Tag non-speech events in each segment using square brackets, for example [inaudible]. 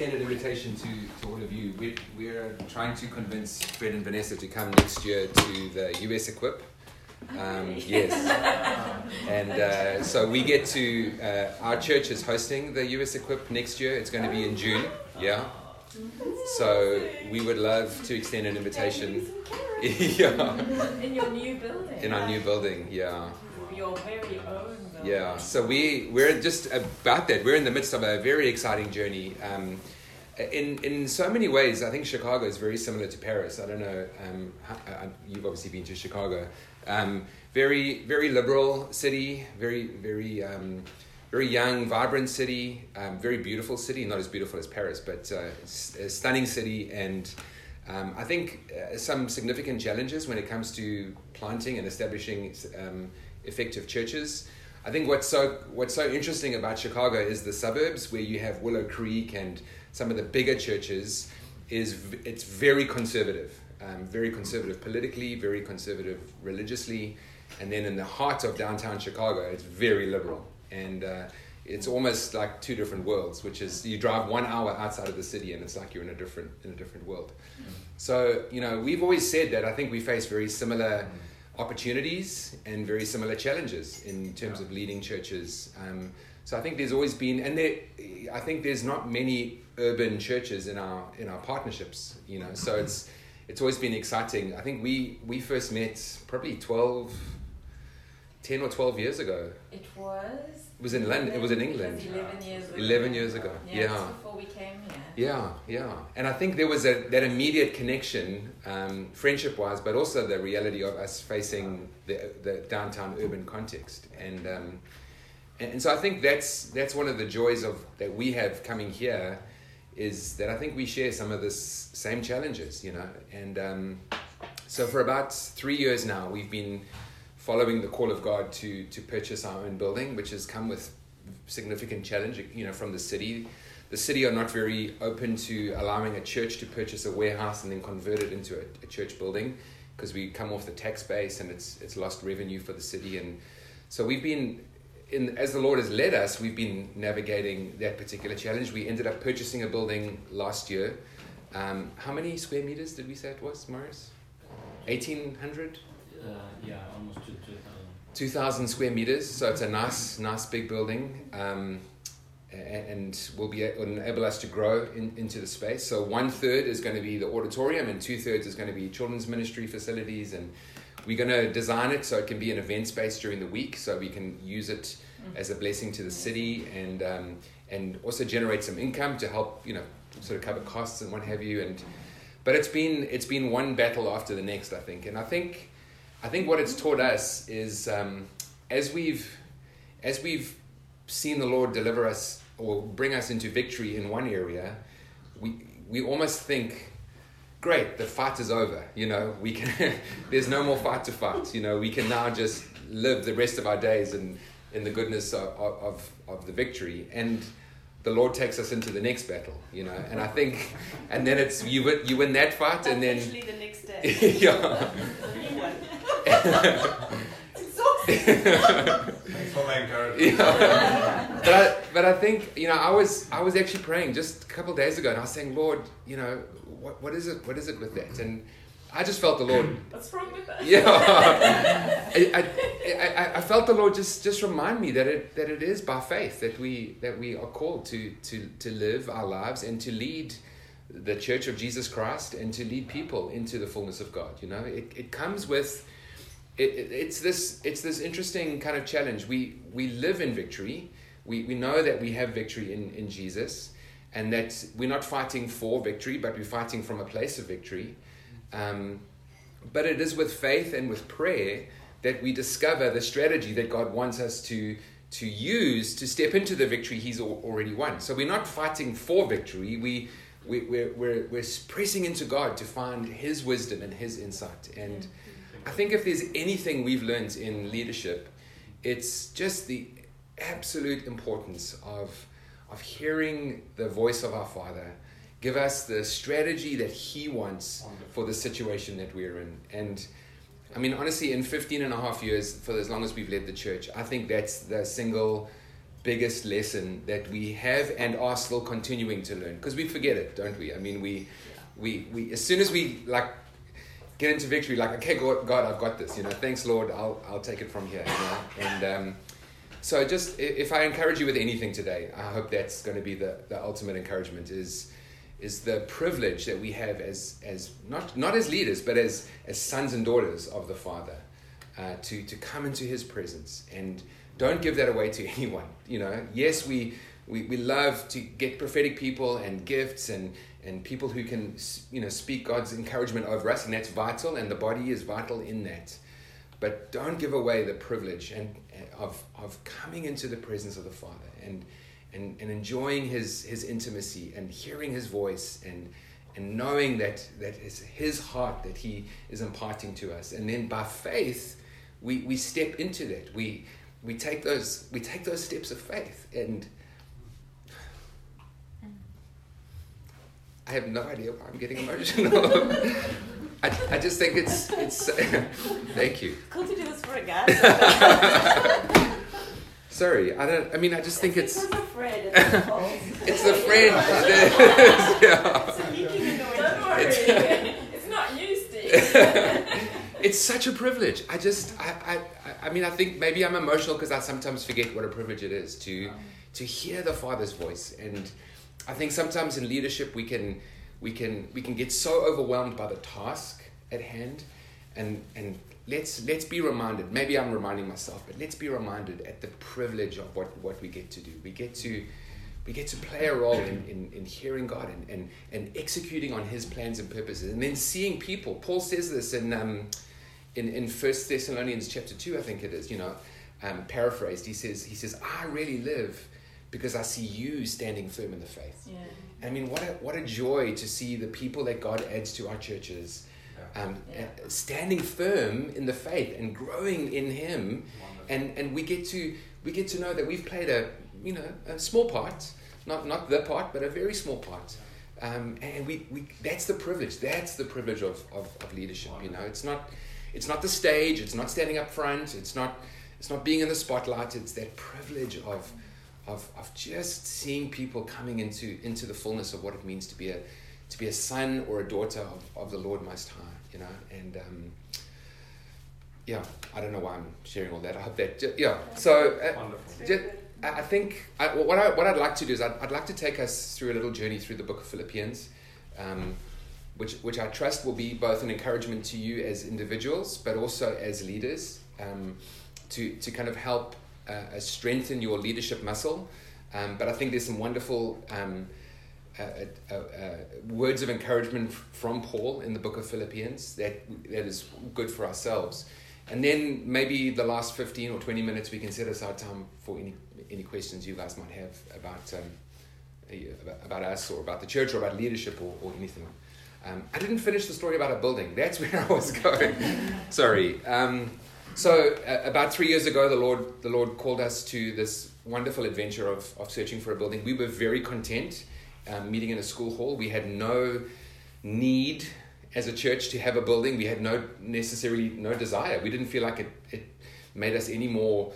extended invitation to, to all of you. We're, we're trying to convince Fred and Vanessa to come next year to the US Equip. Um, yes. [laughs] and uh, so we get to, uh, our church is hosting the US Equip next year. It's going to be in June. Yeah. So we would love to extend an invitation. [laughs] yeah. In your new building. In our new building, yeah. Your very own. Yeah. So we we're just about that. We're in the midst of a very exciting journey. Um, in in so many ways, I think Chicago is very similar to Paris. I don't know. Um, how, uh, you've obviously been to Chicago. Um, very very liberal city. Very very um, very young, vibrant city, um, very beautiful city, not as beautiful as Paris, but uh, a stunning city, and um, I think uh, some significant challenges when it comes to planting and establishing um, effective churches. I think what's so what's so interesting about Chicago is the suburbs where you have Willow Creek and some of the bigger churches. Is it's very conservative, um, very conservative politically, very conservative religiously, and then in the heart of downtown Chicago, it's very liberal and uh, it's almost like two different worlds which is you drive one hour outside of the city and it's like you're in a different in a different world mm. so you know we've always said that i think we face very similar mm. Opportunities and very similar challenges in terms yeah. of leading churches um, so i think there's always been and there i think there's not many urban churches in our in our partnerships you know so it's it's always been exciting i think we we first met probably 12 10 or 12 years ago. It was? It was in London. It was in England. 11 years ago. 11 years ago. Yeah. yeah. before we came here. Yeah, yeah. And I think there was a, that immediate connection, um, friendship wise, but also the reality of us facing the, the downtown urban context. And, um, and, and so I think that's, that's one of the joys of that we have coming here is that I think we share some of the same challenges, you know. And um, so for about three years now, we've been following the call of God to to purchase our own building, which has come with significant challenge, you know, from the city. The city are not very open to allowing a church to purchase a warehouse and then convert it into a, a church building because we come off the tax base and it's it's lost revenue for the city and so we've been in as the Lord has led us, we've been navigating that particular challenge. We ended up purchasing a building last year. Um, how many square meters did we say it was, Morris? Eighteen hundred. Uh, yeah, almost 2,000. 2,000 square meters, so it's a nice, nice big building. Um, and will be will enable us to grow in, into the space. So one third is going to be the auditorium, and two thirds is going to be children's ministry facilities. And we're going to design it so it can be an event space during the week, so we can use it as a blessing to the city, and um, and also generate some income to help you know sort of cover costs and what have you. And but it's been it's been one battle after the next, I think, and I think I think what it's taught us is um, as we've as we've seen the Lord deliver us or bring us into victory in one area, we we almost think, great, the fight is over. You know, we can. [laughs] there's no more fight to fight. You know, we can now just live the rest of our days in in the goodness of of, of the victory and the Lord takes us into the next battle, you know. And I think, and then it's you win, you win that fight, and then the next day. [laughs] yeah. [laughs] Thanks for my encouragement. Yeah. But I, but I think you know I was I was actually praying just a couple days ago, and I was saying, Lord, you know, what what is it? What is it with that? And I just felt the Lord. [clears throat] What's wrong with that? Yeah, [laughs] I, I, I, I, felt the Lord just just remind me that it that it is by faith that we that we are called to to to live our lives and to lead the Church of Jesus Christ and to lead people into the fullness of God. You know, it it comes with. It, it, it's this it's this interesting kind of challenge. We we live in victory. We we know that we have victory in, in Jesus, and that we're not fighting for victory, but we're fighting from a place of victory um, but it is with faith and with prayer that we discover the strategy that God wants us to, to use to step into the victory He's already won. So we're not fighting for victory, we, we, we're, we're, we're pressing into God to find His wisdom and His insight. And I think if there's anything we've learned in leadership, it's just the absolute importance of, of hearing the voice of our Father give us the strategy that He wants for the situation that we're in. And I mean, honestly, in 15 and a half years, for as long as we've led the church, I think that's the single biggest lesson that we have and are still continuing to learn because we forget it, don't we? I mean, we, we, we as soon as we like get into victory, like okay, God, God, I've got this. You know, thanks, Lord. I'll I'll take it from here. You know, and um, so just if I encourage you with anything today, I hope that's going to be the, the ultimate encouragement is is the privilege that we have as as not not as leaders but as as sons and daughters of the Father uh, to to come into His presence and don't give that away to [laughs] anyone. You know, yes, we we, we love to get prophetic people and gifts and and people who can you know speak God's encouragement over us, and that's vital, and the body is vital in that. But don't give away the privilege and uh, of of coming into the presence of the Father and and, and enjoying his his intimacy and hearing his voice and and knowing that that is his heart that he is imparting to us. And then by faith, we, we step into that. We we take those we take those steps of faith and I have no idea why I'm getting emotional. [laughs] I, I just think it's it's [laughs] thank you. Cool to do this for a guy. [laughs] Sorry, I don't. I mean, I just think it's because of Fred. It's his fault. it's the friend. yeah. It's a leaking in the window. Don't worry. it's not you, Steve. It's such a privilege. I just, I, I, I- I mean, I think maybe I'm emotional because I sometimes forget what a privilege it is to, to hear the Father's voice. And I think sometimes in leadership we can, we can, we can get so overwhelmed by the task at hand, and and let's let's be reminded. Maybe I'm reminding myself, but let's be reminded at the privilege of what what we get to do. We get to. We get to play a role in, in, in hearing God and, and, and executing on His plans and purposes, and then seeing people. Paul says this in um, in in First Thessalonians chapter two, I think it is. You know, um, paraphrased. He says he says I really live because I see you standing firm in the faith. Yeah. I mean, what a what a joy to see the people that God adds to our churches, um, Yeah. uh, standing firm in the faith and growing in Him, and and we get to we get to know that we've played a you know a small part, not not the part, but a very small part. Um, and we, we that's the privilege. That's the privilege of, of, of leadership. You know, it's not it's not the stage. It's not standing up front. It's not it's not being in the spotlight. It's that privilege of of, of just seeing people coming into into the fullness of what it means to be a to be a son or a daughter of, of the Lord Most High. You know, and um, yeah, I don't know why I'm sharing all that. I hope that yeah. So uh, just, I I think I, what I what I'd like to do is I'd, I'd like to take us through a little journey through the book of Philippians, um, which which I trust will be both an encouragement to you as individuals, but also as leaders, um, to to kind of help uh, uh, strengthen your leadership muscle. Um, but I think there's some wonderful. Um, uh, uh, uh, words of encouragement from Paul in the book of Philippians that that is good for ourselves. And then maybe the last 15 or 20 minutes we can set aside time for any any questions you guys might have about um, uh, about, about us or about the church or about leadership or, or anything. Um, I didn't finish the story about a building. That's [laughs] where I was going. Sorry. Um, so uh, about three years ago, the Lord the Lord called us to this wonderful adventure of, of searching for a building. We were very content um, meeting in a school hall. We had no need as a church to have a building. We had no necessarily no desire. We didn't feel like it, it made us any more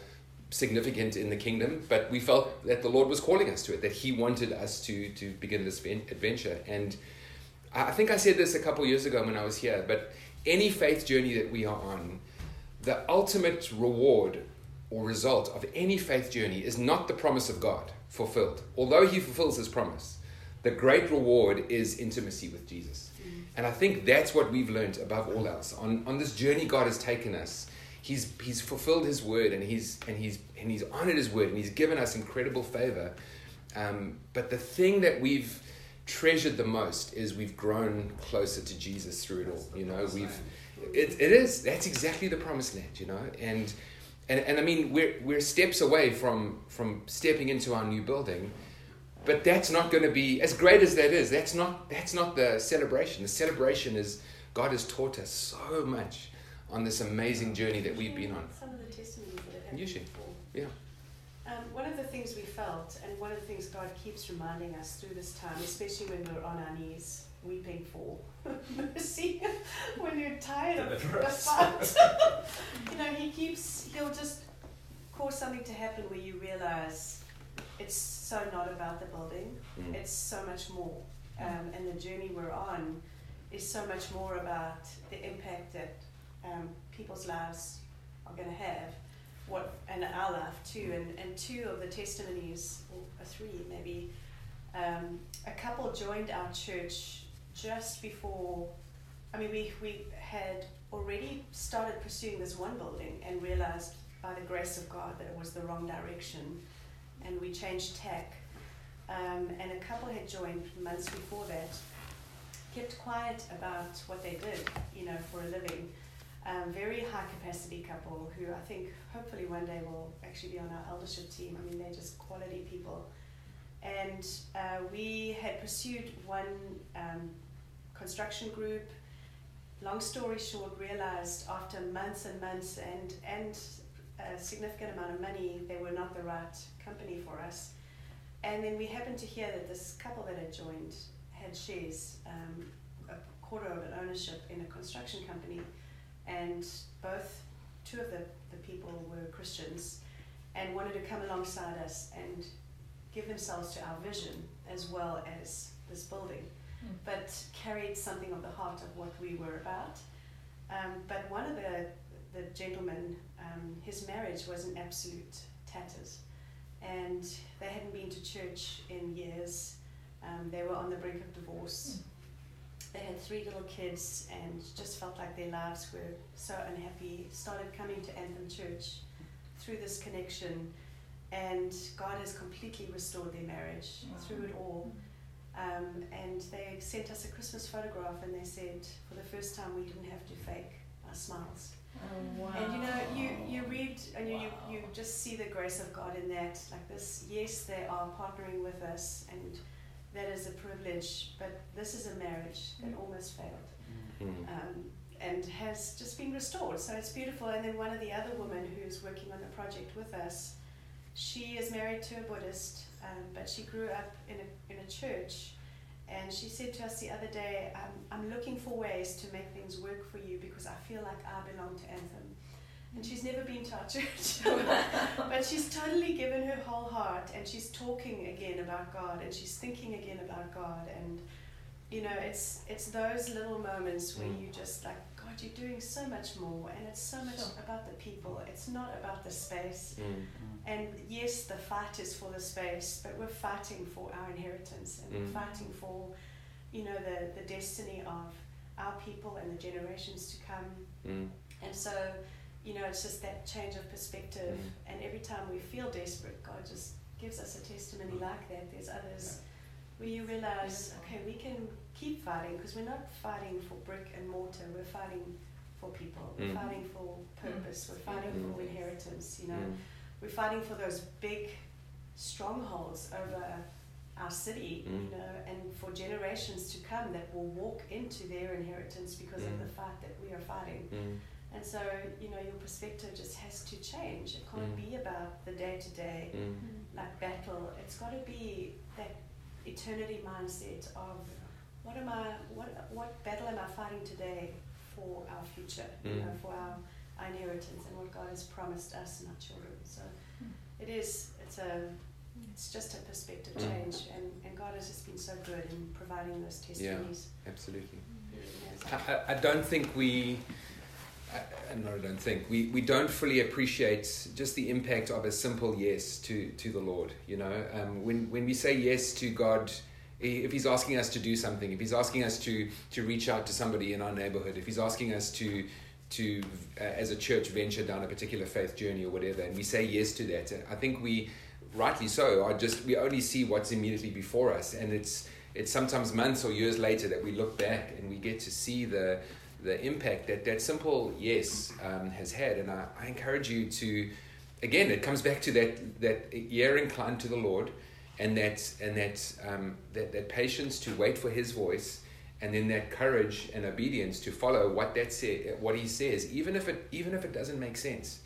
significant in the kingdom, but we felt that the Lord was calling us to it, that He wanted us to to begin this adventure. And I I think I said this a couple years ago when I was here, but any faith journey that we are on, the ultimate reward or result of any faith journey is not the promise of God fulfilled. Although He fulfills His promise, the great reward is intimacy with Jesus. And I think that's what we've learned above all else. On, on this journey God has taken us, He's, he's fulfilled His word and he's, and, he's, and he's honored His word and He's given us incredible favor. Um, but the thing that we've treasured the most is we've grown closer to Jesus through it all. You know, we've it, it is that's exactly the promised land. You know, and and, and I mean we're we're steps away from from stepping into our new building, but that's not going to be as great as that is. That's not that's not the celebration. The celebration is God has taught us so much on this amazing journey that we've been on. Some of the testimonies that have happened You should. Yeah. Um, one of the things we felt, and one of the things God keeps reminding us through this time, especially when we're on our knees weeping for [laughs] mercy, when you're tired of the fight, [laughs] you know, He keeps, He'll just cause something to happen where you realize it's so not about the building. Mm. It's so much more. Um, and the journey we're on is so much more about the impact that um, people's lives are going to have, what and our life too. And, and two of the testimonies, or three maybe, um, a couple joined our church just before. I mean, we we had already started pursuing this one building and realized by the grace of God that it was the wrong direction, and we changed tack. Um, and a couple had joined months before that, kept quiet about what they did, you know, for a living. Um, very high capacity couple who I think hopefully one day will actually be on our eldership team. I mean, they're just quality people. And uh, we had pursued one um, construction group. Long story short, realized after months and months and, and a significant amount of money, they were not the right company for us. And then we happened to hear that this couple that had joined had shares, um, a quarter of an ownership in a construction company, and both two of the, the people were Christians and wanted to come alongside us and give themselves to our vision as well as this building, Mm. but carried something of the heart of what we were about. Um, but one of the, the gentlemen, um, his marriage was in absolute tatters, and they hadn't been to church in years. Um, they were on the brink of divorce. They had three little kids and just felt like their lives were so unhappy. Started coming to Anthem Church through this connection, and God has completely restored their marriage Wow. through it all. Um, and they sent us a Christmas photograph, and they said, for the first time, we didn't have to fake our smiles. Oh, wow. And you know, you, you read and you, you, you just see the grace of God in that. Like this, yes, they are partnering with us, and that is a privilege, but this is a marriage that almost failed Mm. um, and has just been restored. So it's beautiful. And then one of the other women who's working on the project with us, she is married to a Buddhist, um, but she grew up in a, in a church. And she said to us the other day, I'm, I'm looking for ways to make things work for you because I feel like I belong to Anthem. And she's never been to our [laughs] church. [laughs] but she's totally given her whole heart and she's talking again about God and she's thinking again about God. And, you know, it's, it's those little moments where Mm. you just like, God, you're doing so much more. And it's so much Sure. about the people, it's not about the space. Mm. And yes, the fight is for the space, but we're fighting for our inheritance and Mm. we're fighting for, you know, the, the destiny of our people and the generations to come. Mm. And so, you know, it's just that change of perspective. Mm. And every time we feel desperate, God just gives us a testimony like that. There's others where you realize, okay, we can keep fighting because we're not fighting for brick and mortar. We're fighting for people. We're Mm. fighting for purpose. We're fighting Mm. for inheritance. You know, Mm. we're fighting for those big strongholds over our city, Mm. you know, and for generations to come that will walk into their inheritance because of Mm. the fight that we are fighting. Mm. And so, you know, your perspective just has to change. It can't Mm. be about the day to day Mm. like battle. It's got to be that eternity mindset of what am I, what what battle am I fighting today for our future, you Mm. know, for our, our inheritance and what God has promised us and our children. So Mm. it is. It's a. It's just a perspective Mm. change, and, and God has just been so good in providing those testimonies. Yeah, Absolutely. He really has. I, I- I don't think we, I, I- no, I don't think we, we don't fully appreciate just the impact of a simple yes to, to the Lord. You know, um, when when we say yes to God, i- if He's asking us to do something, if He's asking us to to reach out to somebody in our neighborhood, if He's asking us to to uh, as a church venture down a particular faith journey or whatever, and we say yes to that, I think we, rightly so, are just we only see what's immediately before us, and it's it's sometimes months or years later that we look back and we get to see the the impact that that simple yes um, has had. And I, I encourage you to, again, it comes back to that that ear inclined to the Lord, and that and that um, that that patience to wait for His voice, and then that courage and obedience to follow what that say, what He says, even if it even if it doesn't make sense.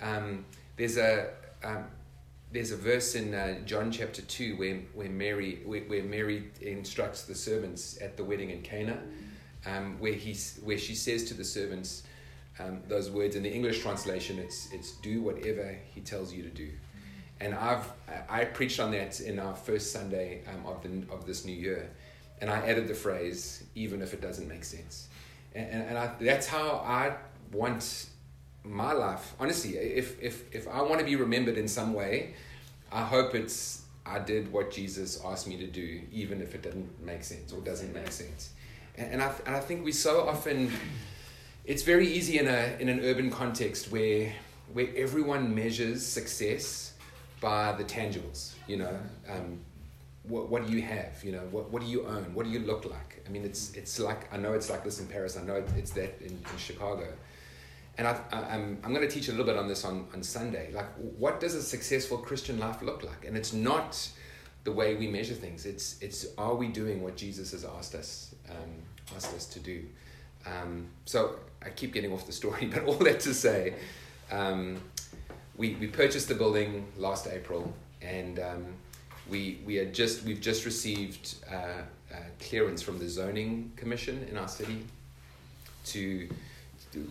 Um, there's a um, there's a verse in uh, John chapter 2 where, where Mary where, where Mary instructs the servants at the wedding in Cana um, where he where she says to the servants um, those words in the English translation it's it's do whatever he tells you to do and I've I preached on that in our first Sunday um, of the of this new year, and I added the phrase even if it doesn't make sense, and and, and I, that's how I want my life. Honestly, if if if I want to be remembered in some way, I hope it's I did what Jesus asked me to do, even if it didn't make sense or doesn't make sense. And, and I and I think we so often, it's very easy in a in an urban context where where everyone measures success by the tangibles. You know, um, what what do you have? You know, what what do you own? What do you look like? I mean, it's it's like I know it's like this in Paris. I know it's that in, in Chicago. And I, I, I'm, I'm going to teach a little bit on this on, on Sunday. Like, what does a successful Christian life look like? And it's not the way we measure things. It's, it's are we doing what Jesus has asked us, um, asked us to do? Um, so I keep getting off the story, [laughs] but all that to say, um, we, we purchased the building last April, and um, we, we had just, we've just received uh, uh, clearance from the zoning commission in our city to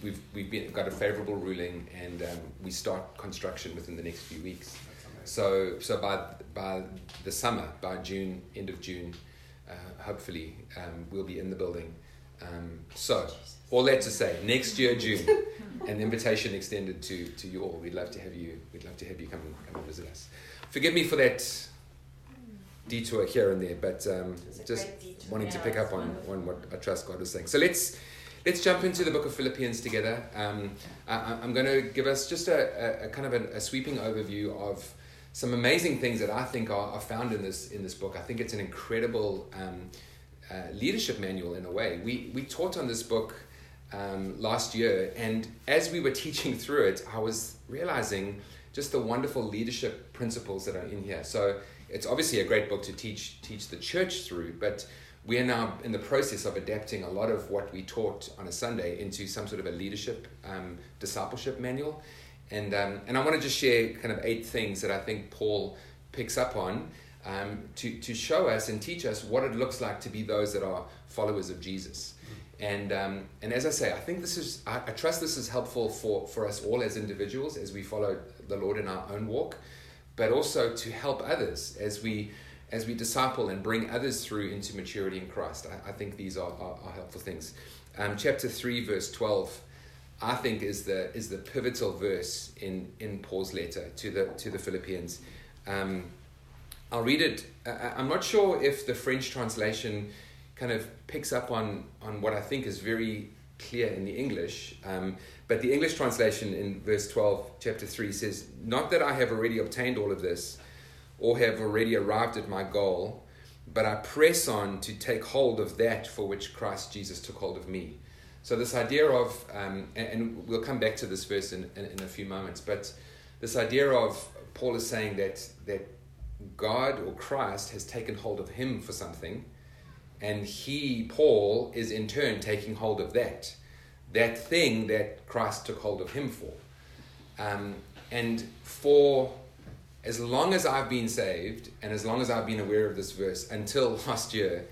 we've we've been, got a favorable ruling and um, we start construction within the next few weeks. So so by by the summer, by June, end of June, uh, hopefully um, we'll be in the building. Um, so all that to say, next year June, [laughs] an invitation extended to to you all. We'd love to have you. We'd love to have you come and come and visit us. Forgive me for that detour here and there, but um, just wanting to pick up on, on what I trust God was saying. So let's let's jump into the book of Philippians together. Um, I, am going to give us just a, a, a kind of a, a, sweeping overview of some amazing things that I think are, are, found in this in this book. I think it's an incredible um, uh, leadership manual in a way. We we taught on this book um, last year, and as we were teaching through it, I was realizing just the wonderful leadership principles that are in here. So it's obviously a great book to teach teach the church through, but we are now in the process of adapting a lot of what we taught on a Sunday into some sort of a leadership um, discipleship manual. And, um, and I want to just share kind of eight things that I think Paul picks up on um, to, to show us and teach us what it looks like to be those that are followers of Jesus. And, um, and as I say, I think this is, I, I trust this is helpful for, for us all as individuals as we follow the Lord in our own walk, but also to help others as we as we disciple and bring others through into maturity in Christ. I, I think these are, are, are helpful things. Um, chapter 3, verse 12, I think is the, is the pivotal verse in, in Paul's letter to the, to the Philippians. Um, I'll read it. I'm not sure if the French translation kind of picks up on, on what I think is very clear in the English. Um, but the English translation in verse 12, chapter 3 says, Not that I have already obtained all of this or have already arrived at my goal, but I press on to take hold of that for which Christ Jesus took hold of me. So, this idea of, um, and, and, we'll come back to this verse in, in, in, a few moments, but this idea of Paul is saying that, that God or Christ has taken hold of him for something, and he, Paul, is in turn taking hold of that, that thing that Christ took hold of him for. Um, and for as long as I've been saved and as long as I've been aware of this verse until [laughs] last year,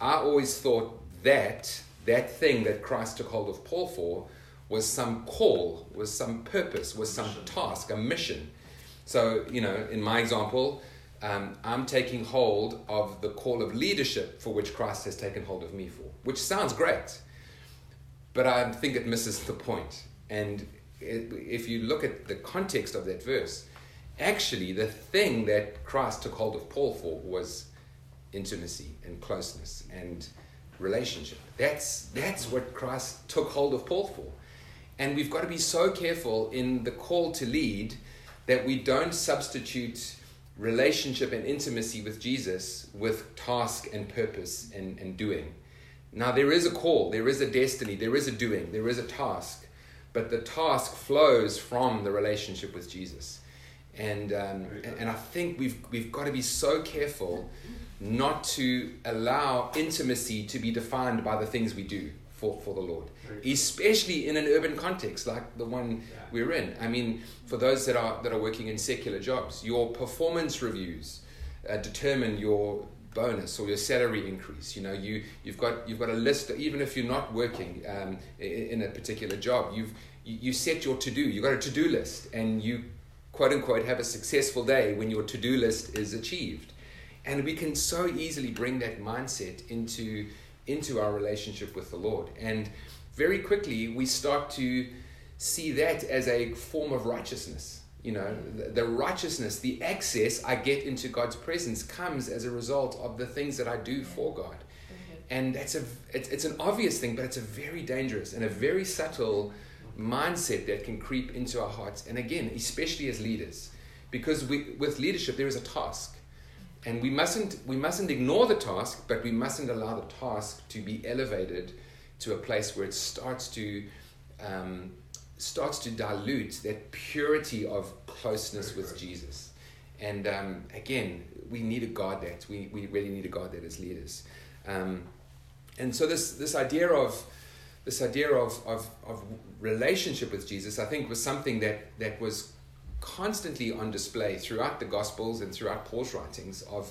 I always thought that that thing that Christ took hold of Paul for was some call, was some purpose, was some task, a mission. So, you know, in my example, um, I'm taking hold of the call of leadership for which Christ has taken hold of me for, which sounds great, but I think it misses the point. And if you look at the context of that verse, actually the thing that Christ took hold of Paul for was intimacy and closeness and relationship. That's that's what Christ took hold of Paul for. And we've got to be so careful in the call to lead that we don't substitute relationship and intimacy with Jesus with task and purpose and, and doing. Now, there is a call, there is a destiny, there is a doing, there is a task, but the task flows from the relationship with Jesus. And, um, and I think we've, we've got to be so careful not to allow intimacy to be defined by the things we do for, for the Lord, especially in an urban context like the one yeah. we're in. I mean, for those that are, that are working in secular jobs, your performance reviews uh, determine your bonus or your salary increase. You know, you, you've, got, you've got a list, even if you're not working um, in, a particular job, you've, you, you set your to do, you've got a to do list, and you quote unquote have a successful day when your to-do list is achieved. And we can so easily bring that mindset into into our relationship with the Lord. And very quickly we start to see that as a form of righteousness. You know, the, righteousness, the access I get into God's presence comes as a result of the things that I do for God. Mm-hmm. And that's a it's, it's an obvious thing, but it's a very dangerous and a very subtle mindset that can creep into our hearts. And again, especially as leaders, because we, with leadership there is a task, and we mustn't we mustn't ignore the task, but we mustn't allow the task to be elevated to a place where it starts to um, starts to dilute that purity of closeness with Jesus. And um, again, we need to guard that. We, we really need to guard that as leaders. Um, and so this this idea of this idea of, of, of relationship with Jesus, I think, was something that, that was constantly on display throughout the Gospels and throughout Paul's writings of,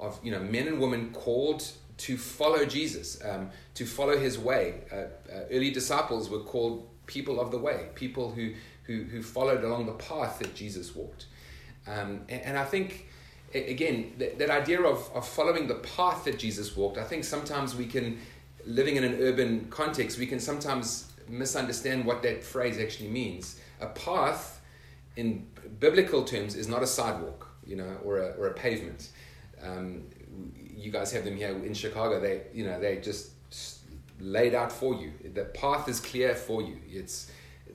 of you know, men and women called to follow Jesus, um, to follow his way. Uh, uh, early disciples were called people of the way, people who, who, who followed along the path that Jesus walked. Um, and, and, I think, again, that, that idea of, of following the path that Jesus walked, I think sometimes we can living in an urban context, we can sometimes misunderstand what that phrase actually means. A path, in biblical terms, is not a sidewalk, you know, or a, or a pavement. Um, you guys have them here in Chicago. They, you know, they just laid out for you. The path is clear for you. It's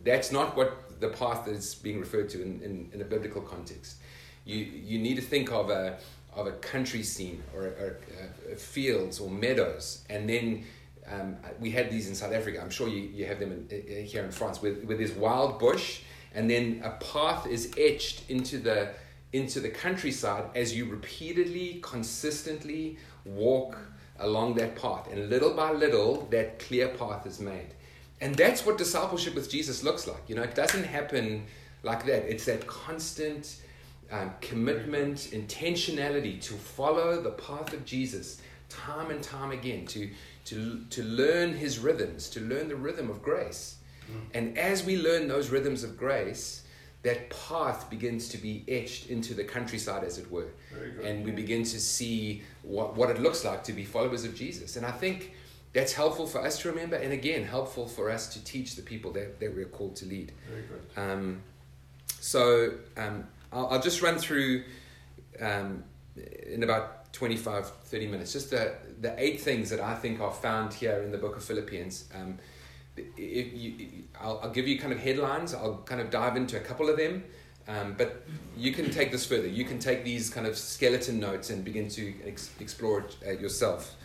that's not what the path is being referred to in, in, in a biblical context. You you need to think of a of a country scene or, or uh, fields or meadows, and then um, we had these in South Africa. I'm sure you, you have them in, here in France, where, where there's wild bush, and then a path is etched into the into the countryside as you repeatedly, consistently walk along that path, and little by little, that clear path is made. And that's what discipleship with Jesus looks like. You know, it doesn't happen like that. It's that constant um, commitment, intentionality to follow the path of Jesus time and time again, to, to, to learn his rhythms, to learn the rhythm of grace. And as we learn those rhythms of grace, that path begins to be etched into the countryside, as it were. And we begin to see what, what it looks like to be followers of Jesus. And I think that's helpful for us to remember, and again, helpful for us to teach the people that, that we're called to lead. Very good. Um, so um, I'll, I'll, just run through um, in about 25, 30 minutes, just the, the eight things that I think are found here in the book of Philippians. Um, you, I'll, I'll, give you kind of headlines, I'll kind of dive into a couple of them, um, but you can take this further. You can take these kind of skeleton notes and begin to ex- explore it uh, yourself.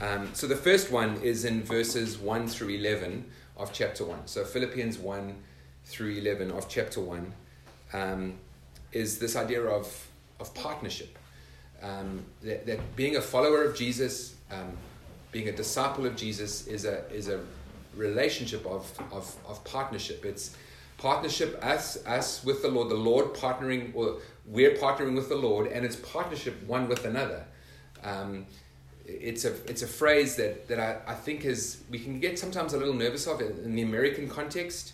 Um, so the first one is in verses 1 through 11 of chapter 1. So Philippians 1 through 11 of chapter 1 um, is this idea of, of partnership. Um, that, that, being a follower of Jesus, um, being a disciple of Jesus, is a, is a relationship of, of, of partnership. It's partnership, us, us with the Lord, the Lord partnering, or we're partnering with the Lord, and it's partnership one with another. Um, it's a it's a phrase that that I, I think is we can get sometimes a little nervous of in the American context.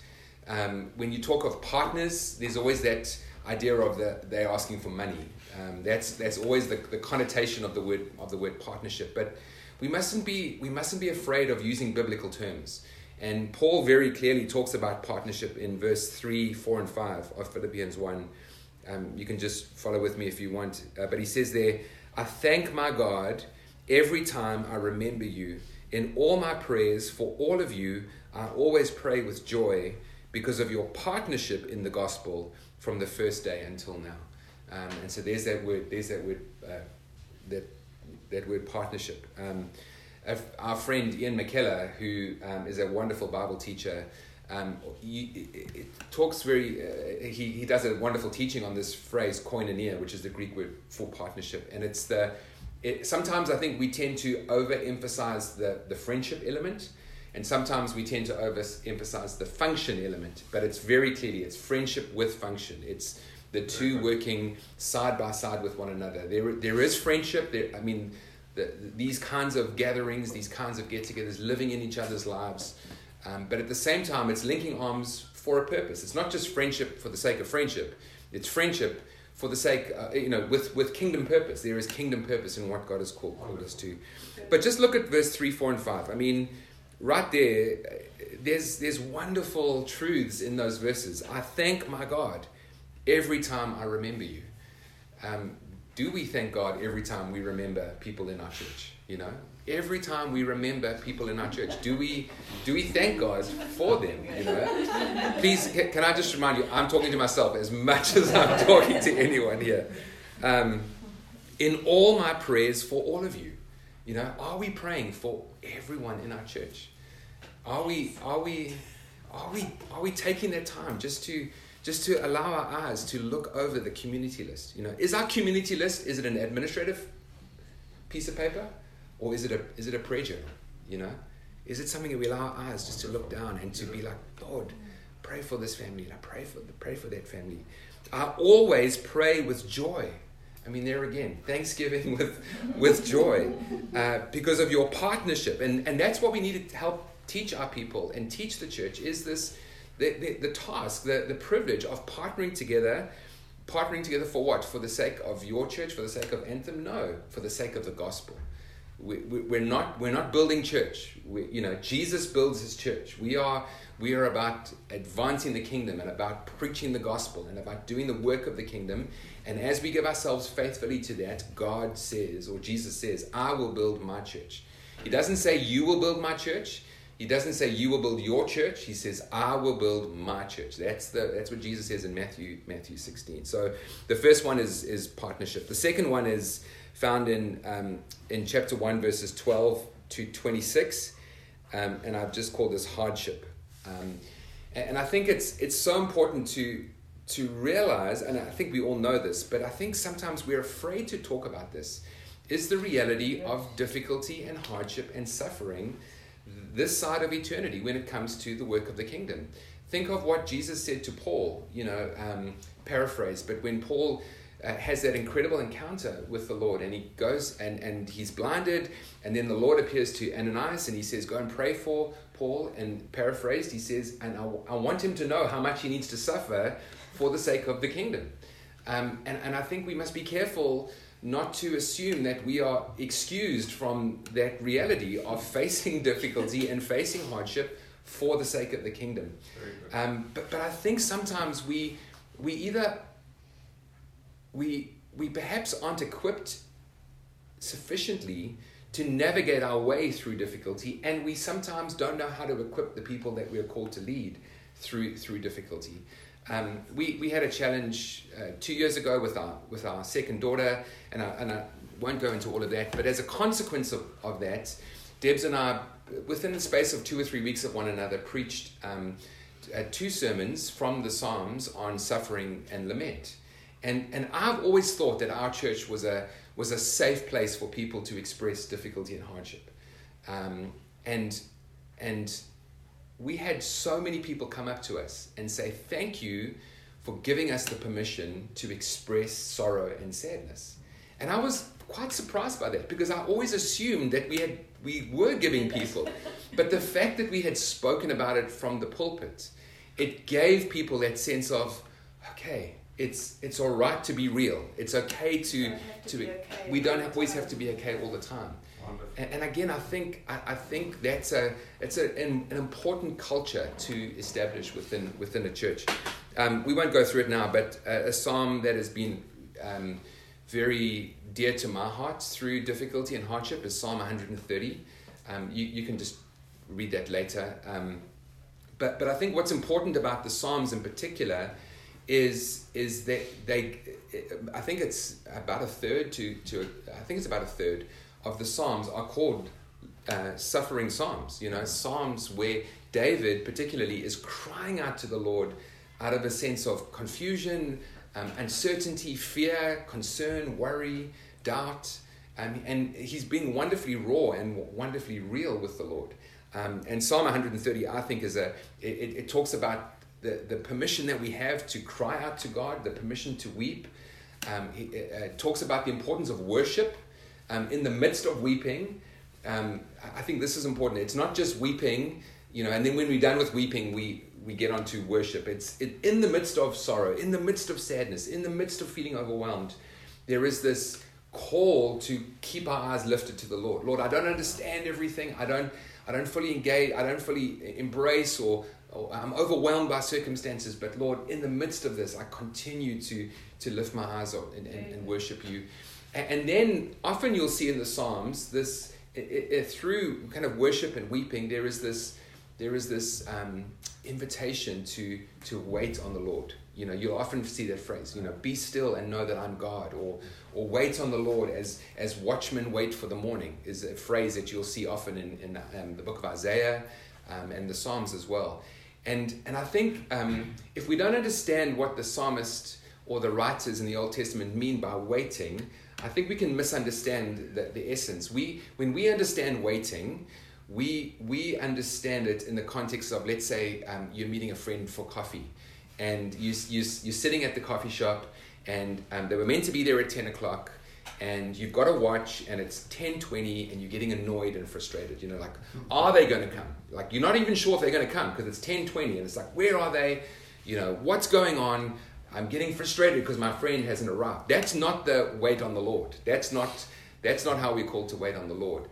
Um, when you talk of partners, there's always that idea of the they're asking for money. Um, that's that's always the, the connotation of the word of the word partnership. But we mustn't be we mustn't be afraid of using biblical terms. And Paul very clearly talks about partnership in verse three, four, and five of Philippians one. Um, you can just follow with me if you want. Uh, but he says there, "I thank my God." Every time I remember you, in all my prayers for all of you, I always pray with joy because of your partnership in the gospel from the first day until now. Um, and so there's that word, there's that word, uh, that, that word partnership. Um, our friend Ian McKellar, who um, is a wonderful Bible teacher, um, he, talks very, uh, he, he does a wonderful teaching on this phrase koinonia, which is the Greek word for partnership. And it's the, it, sometimes I think we tend to overemphasize the, the friendship element, and sometimes we tend to overemphasize the function element. But it's very clearly it's friendship with function. It's the two working side by side with one another. There, there is friendship. There, I mean, the, these kinds of gatherings, these kinds of get-togethers, living in each other's lives. Um, but at the same time, it's linking arms for a purpose. It's not just friendship for the sake of friendship. It's friendship for the sake, uh, you know, with, with kingdom purpose. There is kingdom purpose in what God has called, called us to. But just look at verse 3, 4, and 5. I mean, right there, uh, there's, there's wonderful truths in those verses. I thank my God every time I remember you. Um, do we thank God every time we remember people in our church? You know, every time we remember people in our church, do we do we thank God for them? You know, please can I just remind you, I'm talking to myself as much [laughs] as I'm talking to anyone here. Um, in all my prayers for all of you, you know, are we praying for everyone in our church? Are we are we are we are we taking that time just to just to allow our eyes to look over the community list? You know, is our community list is it an administrative piece of paper? Or is it a is it a prayer journal? You know? Is it something that we allow our eyes just to look down and to be like, Lord, pray for this family, I pray for pray for that family. I always pray with joy. I mean, there again, Thanksgiving [laughs] with with joy, uh, because of your partnership, and and that's what we need to help teach our people and teach the church is this the, the, the task, the, the privilege of partnering together partnering together for what? For the sake of your church, for the sake of Anthem? No, for the sake of the gospel. We, we, we're not we're not building church. We, you know, Jesus builds his church. We are we are about advancing the kingdom and about preaching the gospel and about doing the work of the kingdom. And as we give ourselves faithfully to that, God says, or Jesus says, I will build my church. He doesn't say you will build my church. He doesn't say you will build your church. He says I will build my church. That's the that's what Jesus says in Matthew Matthew 16. So the first one is is partnership. The second one is found in um, in chapter one verses 12 to 26, um, and I've just called this hardship. Um, and, and I think it's it's so important to to realize, and I think we all know this, but I think sometimes we're afraid to talk about this. Is the reality of difficulty and hardship and suffering this side of eternity when it comes to the work of the kingdom. Think of what Jesus said to Paul, you know, um, paraphrase, but when Paul uh, has that incredible encounter with the Lord and he goes and, and he's blinded, and then the Lord appears to Ananias and he says, Go and pray for Paul. And paraphrased, he says, And I, want him to know how much he needs to suffer for the sake of the kingdom. Um, and, and I think we must be careful not to assume that we are excused from that reality of [laughs] facing difficulty and facing hardship for the sake of the kingdom. Um, but, but I think sometimes we, we either, we, we perhaps aren't equipped sufficiently to navigate our way through difficulty, and we sometimes don't know how to equip the people that we are called to lead through, through difficulty. Um, we, we had a challenge uh, two years ago with our, with our second daughter, and I, and I won't go into all of that, but as a consequence of, of that, Debs and I, within the space of two or three weeks of one another, preached um, uh, two sermons from the Psalms on suffering and lament. And, and I've always thought that our church was a, was a safe place for people to express difficulty and hardship. Um, and, and we had so many people come up to us and say, Thank you for giving us the permission to express sorrow and sadness. And I was quite surprised by that because I always assumed that we had we were giving people. But the fact that we had spoken about it from the pulpit, it gave people that sense of, okay, it's it's all right to be real. It's okay to to, be, okay we don't have, always have to be okay all the time. And, and again, I think I, I, think that's a it's a, an, an, important culture to establish within within a church. Um, we won't go through it now, but a, a psalm that has been um, very dear to my heart through difficulty and hardship is Psalm 130. Um, you, you can just read that later. Um, but, but I think what's important about the Psalms in particular is, is that they, I think it's about a third to, to, I think it's about a third of the Psalms are called uh, suffering Psalms. You know, Psalms where David particularly is crying out to the Lord out of a sense of confusion, um, uncertainty, fear, concern, worry, doubt. Um, and he's being wonderfully raw and wonderfully real with the Lord. Um, and Psalm 130, I think, is a it, it, talks about the, the permission that we have to cry out to God, the permission to weep. Um, it, uh, talks about the importance of worship um, in the midst of weeping. Um, I think this is important. It's not just weeping you know, and then when we're done with weeping, we we get on to worship. It's it, in the midst of sorrow, in the midst of sadness, in the midst of feeling overwhelmed. There is this call to keep our eyes lifted to the Lord. Lord, I don't understand everything. I don't I don't fully engage. I don't fully embrace or, or I'm overwhelmed by circumstances. But Lord, in the midst of this, I continue to to lift my eyes up and, and, and worship you. And, then often you'll see in the Psalms this it, it, through kind of worship and weeping. There is this there is this um, invitation to to wait on the Lord. You know, you'll often see that phrase. You know, be still and know that I'm God, or or wait on the Lord as as watchmen wait for the morning is a phrase that you'll see often in in um, the book of Isaiah um, and the Psalms as well. And and I think um, if we don't understand what the psalmist or the writers in the Old Testament mean by waiting, I think we can misunderstand the, the essence. We when we understand waiting we we understand it in the context of let's say um, you're meeting a friend for coffee and you, you, you're sitting at the coffee shop and um, they were meant to be there at 10 o'clock and you've got a watch and it's 10.20 and you're getting annoyed and frustrated you know like are they going to come? Like you're not even sure if they're going to come because it's 10.20 and it's like where are they? You know what's going on i'm getting frustrated because my friend hasn't arrived that's not the wait on the lord that's not that's not how we're called to wait on the lord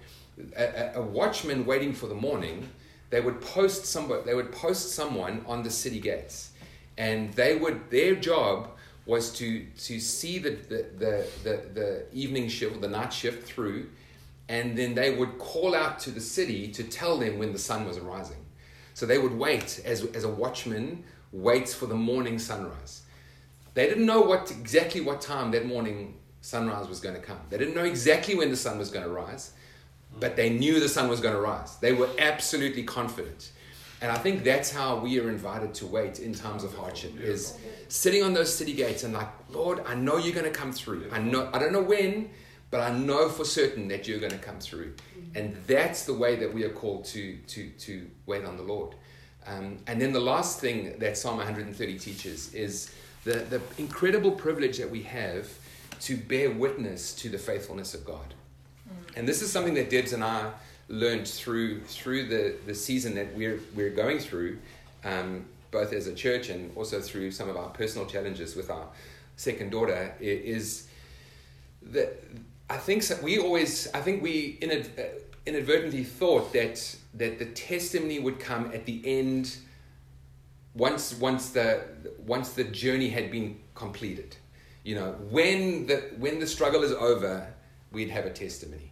a, a watchman waiting for the morning, they would post somebody, they would post someone on the city gates, and they would their job was to to see the the, the, the, the evening shift, or the night shift through, and then they would call out to the city to tell them when the sun was rising. So they would wait as, as a watchman waits for the morning sunrise. They didn't know what exactly what time that morning sunrise was going to come. They didn't know exactly when the sun was going to rise, but they knew the sun was going to rise. They were absolutely confident. And I think that's how we are invited to wait in times of hardship is sitting on those city gates and like, Lord, I know you're going to come through. I know I don't know when, but I know for certain that you're going to come through. And that's the way that we are called to to to wait on the Lord. Um, and then the last thing that Psalm 130 teaches is the, the incredible privilege that we have to bear witness to the faithfulness of God. And this is something that Debs and I learned through through the, the season that we're we're going through, um, both as a church and also through some of our personal challenges with our second daughter. Is that I think so, we always I think we uh, inadvertently thought that that the testimony would come at the end. Once once the once the journey had been completed, you know when the when the struggle is over, we'd have a testimony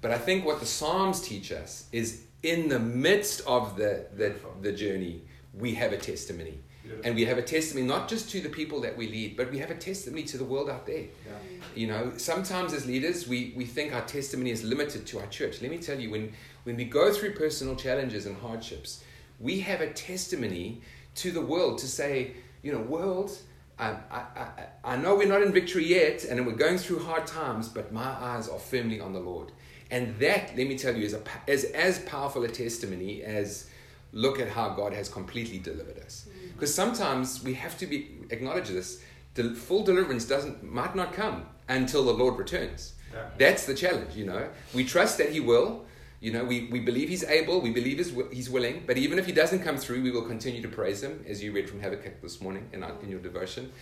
but I think what the Psalms teach us is in the midst of the, the, the journey, we have a testimony. And we have a testimony not just to the people that we lead, but we have a testimony to the world out there. Yeah. You know, sometimes as leaders, we, we think our testimony is limited to our church. Let me tell you, when, when we go through personal challenges and hardships, we have a testimony to the world to say, you know, world, I, I, I know we're not in victory yet and we're going through hard times, but my eyes are firmly on the Lord. And that, let me tell you, is, a, is as powerful a testimony as look at how God has completely delivered us. Because mm. sometimes we have to be acknowledge this. The full deliverance doesn't might not come until the Lord returns. Yeah. That's the challenge, you know. We trust that He will. You know, we, we believe He's able, we believe he's, he's willing, but even if He doesn't come through, we will continue to praise Him, as you read from Habakkuk this morning in, our, in your devotion.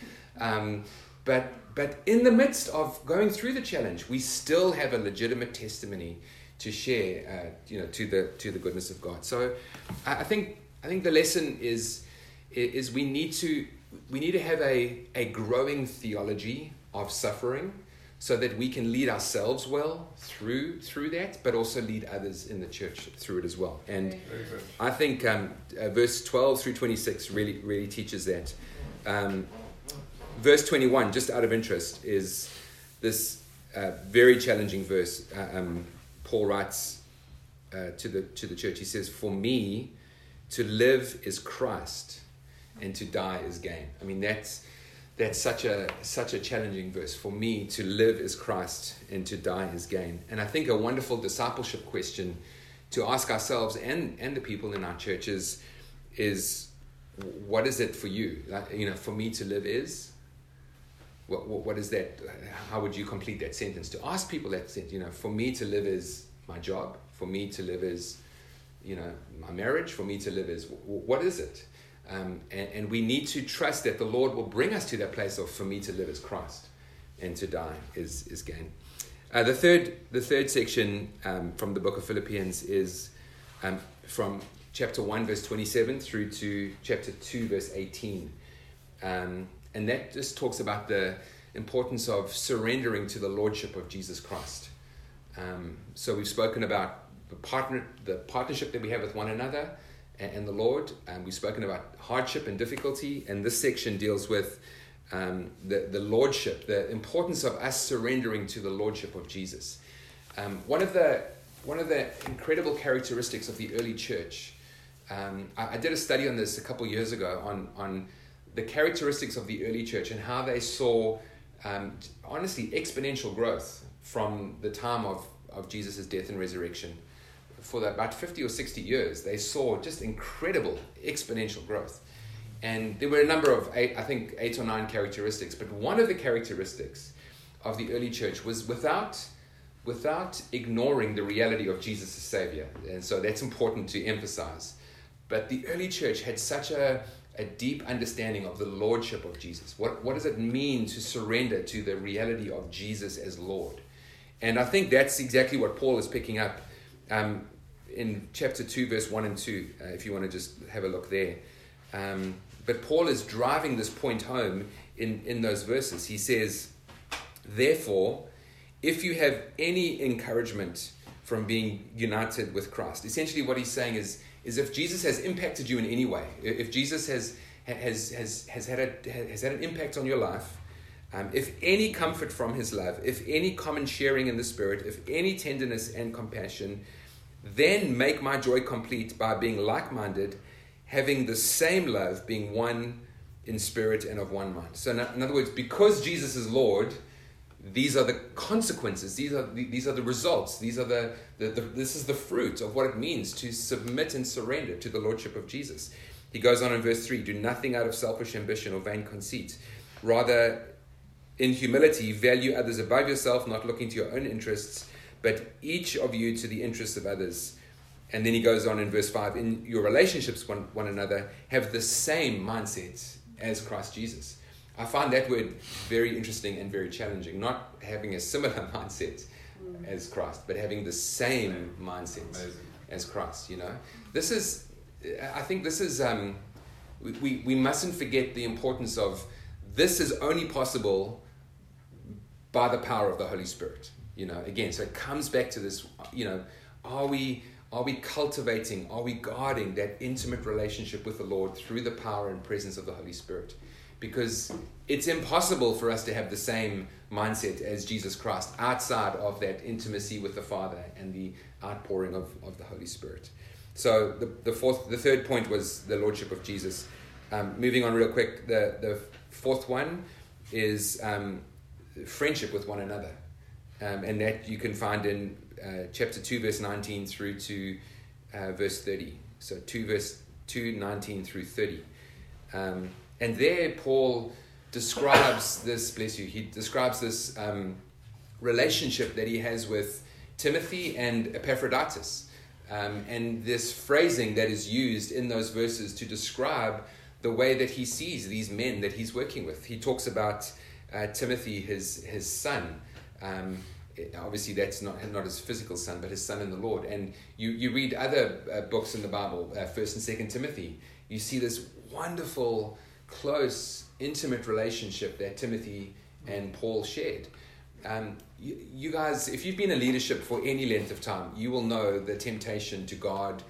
Um, but, but in the midst of going through the challenge, we still have a legitimate testimony to share, uh, you know, to the to the goodness of God. So, I, I think I think the lesson is is we need to we need to have a, a growing theology of suffering so that we can lead ourselves well through through that, but also lead others in the church through it as well. And I think um, uh, verse twelve through twenty six really really teaches that. Um, verse 21, just out of interest, is this uh, very challenging verse. Uh, um, Paul writes uh, to, the, to the church, he says, For me, to live is Christ, and to die is gain. I mean, that's, that's such, a, such a challenging verse. For me, to live is Christ, and to die is gain. And I think a wonderful discipleship question to ask ourselves and, and the people in our churches is what is it for you? Like, you know, for me to live is what, what, what is that? How would you complete that sentence? To ask people that sentence, you know, for me to live is my job. For me to live is you know, my marriage, for me to live is what is it? Um, and, and we need to trust that the Lord will bring us to that place of for me to live as Christ and to die is, is gain. Uh, the third the third section um, from the book of Philippians is um, from chapter one verse twenty seven through to chapter two verse eighteen, um, and that just talks about the importance of surrendering to the lordship of Jesus Christ. Um, so we've spoken about the partner the partnership that we have with one another and, the Lord, and we've spoken about hardship and difficulty, and this section deals with um, the, the lordship, the importance of us surrendering to the lordship of Jesus. Um, one of the one of the incredible characteristics of the early church. Um, I, I, did a study on this a couple years ago on on the characteristics of the early church and how they saw, um, honestly, exponential growth from the time of of Jesus' death and resurrection. For about 50 or 60 years, they saw just incredible exponential growth. And there were a number of, eight, I think, eight or nine characteristics. But one of the characteristics of the early church was without, without ignoring the reality of Jesus as Savior. And so that's important to emphasize. But the early church had such a, a deep understanding of the lordship of Jesus. What, what does it mean to surrender to the reality of Jesus as Lord? And I think that's exactly what Paul is picking up um, in chapter 2, verse 1 and 2, uh, if you want to just have a look there. Um, but Paul is driving this point home in, in those verses. He says, Therefore, if you have any encouragement from being united with Christ, essentially what he's saying is, is if Jesus has impacted you in any way, if Jesus has, has, has, has, had, a, has had an impact on your life, um, if any comfort from his love, if any common sharing in the Spirit, if any tenderness and compassion, then make my joy complete by being like minded having the same love, being one in spirit and of one mind. So, in other words, because Jesus is Lord, these are the consequences. These are the, these are the results. These are the, the, the, this is the fruit of what it means to submit and surrender to the lordship of Jesus. He goes on in verse three: Do nothing out of selfish ambition or vain conceit. Rather, in humility, value others above yourself, not looking to your own interests, but each of you to the interests of others. And then he goes on in verse 5 in your relationships with one, one another, have the same mindset as Christ Jesus. I find that word very interesting and very challenging. Not having a similar [laughs] mindset mm. as Christ, but having the same mindset Amazing. as Christ, you know. This is, I think this is, um, we, we mustn't forget the importance of this is only possible by the power of the Holy Spirit, you know. Again, so it comes back to this, you know, are we are we cultivating, are we guarding that intimate relationship with the Lord through the power and presence of the Holy Spirit? Because it's impossible for us to have the same mindset as Jesus Christ outside of that intimacy with the Father and the outpouring of, of the Holy Spirit. So the, the fourth, the third point was the Lordship of Jesus. Um, moving on real quick, the, the fourth one is um, friendship with one another. Um, and that you can find in uh, chapter 2, verse 19 through to uh, verse 30. So 2, verse 2, 19 through 30. Um, and there, Paul describes this, bless you, he describes this um, relationship that he has with Timothy and Epaphroditus. Um, and this phrasing that is used in those verses to describe the way that he sees these men that he's working with. He talks about uh, Timothy, his, his son. Um, obviously that's not not his physical son, but his son in the Lord. And you you read other uh, books in the Bible, uh, First and Second Timothy. You see this wonderful, close, intimate relationship that Timothy and Paul shared. Um, you, you guys, if you've been in leadership for any length of time, you will know the temptation to guard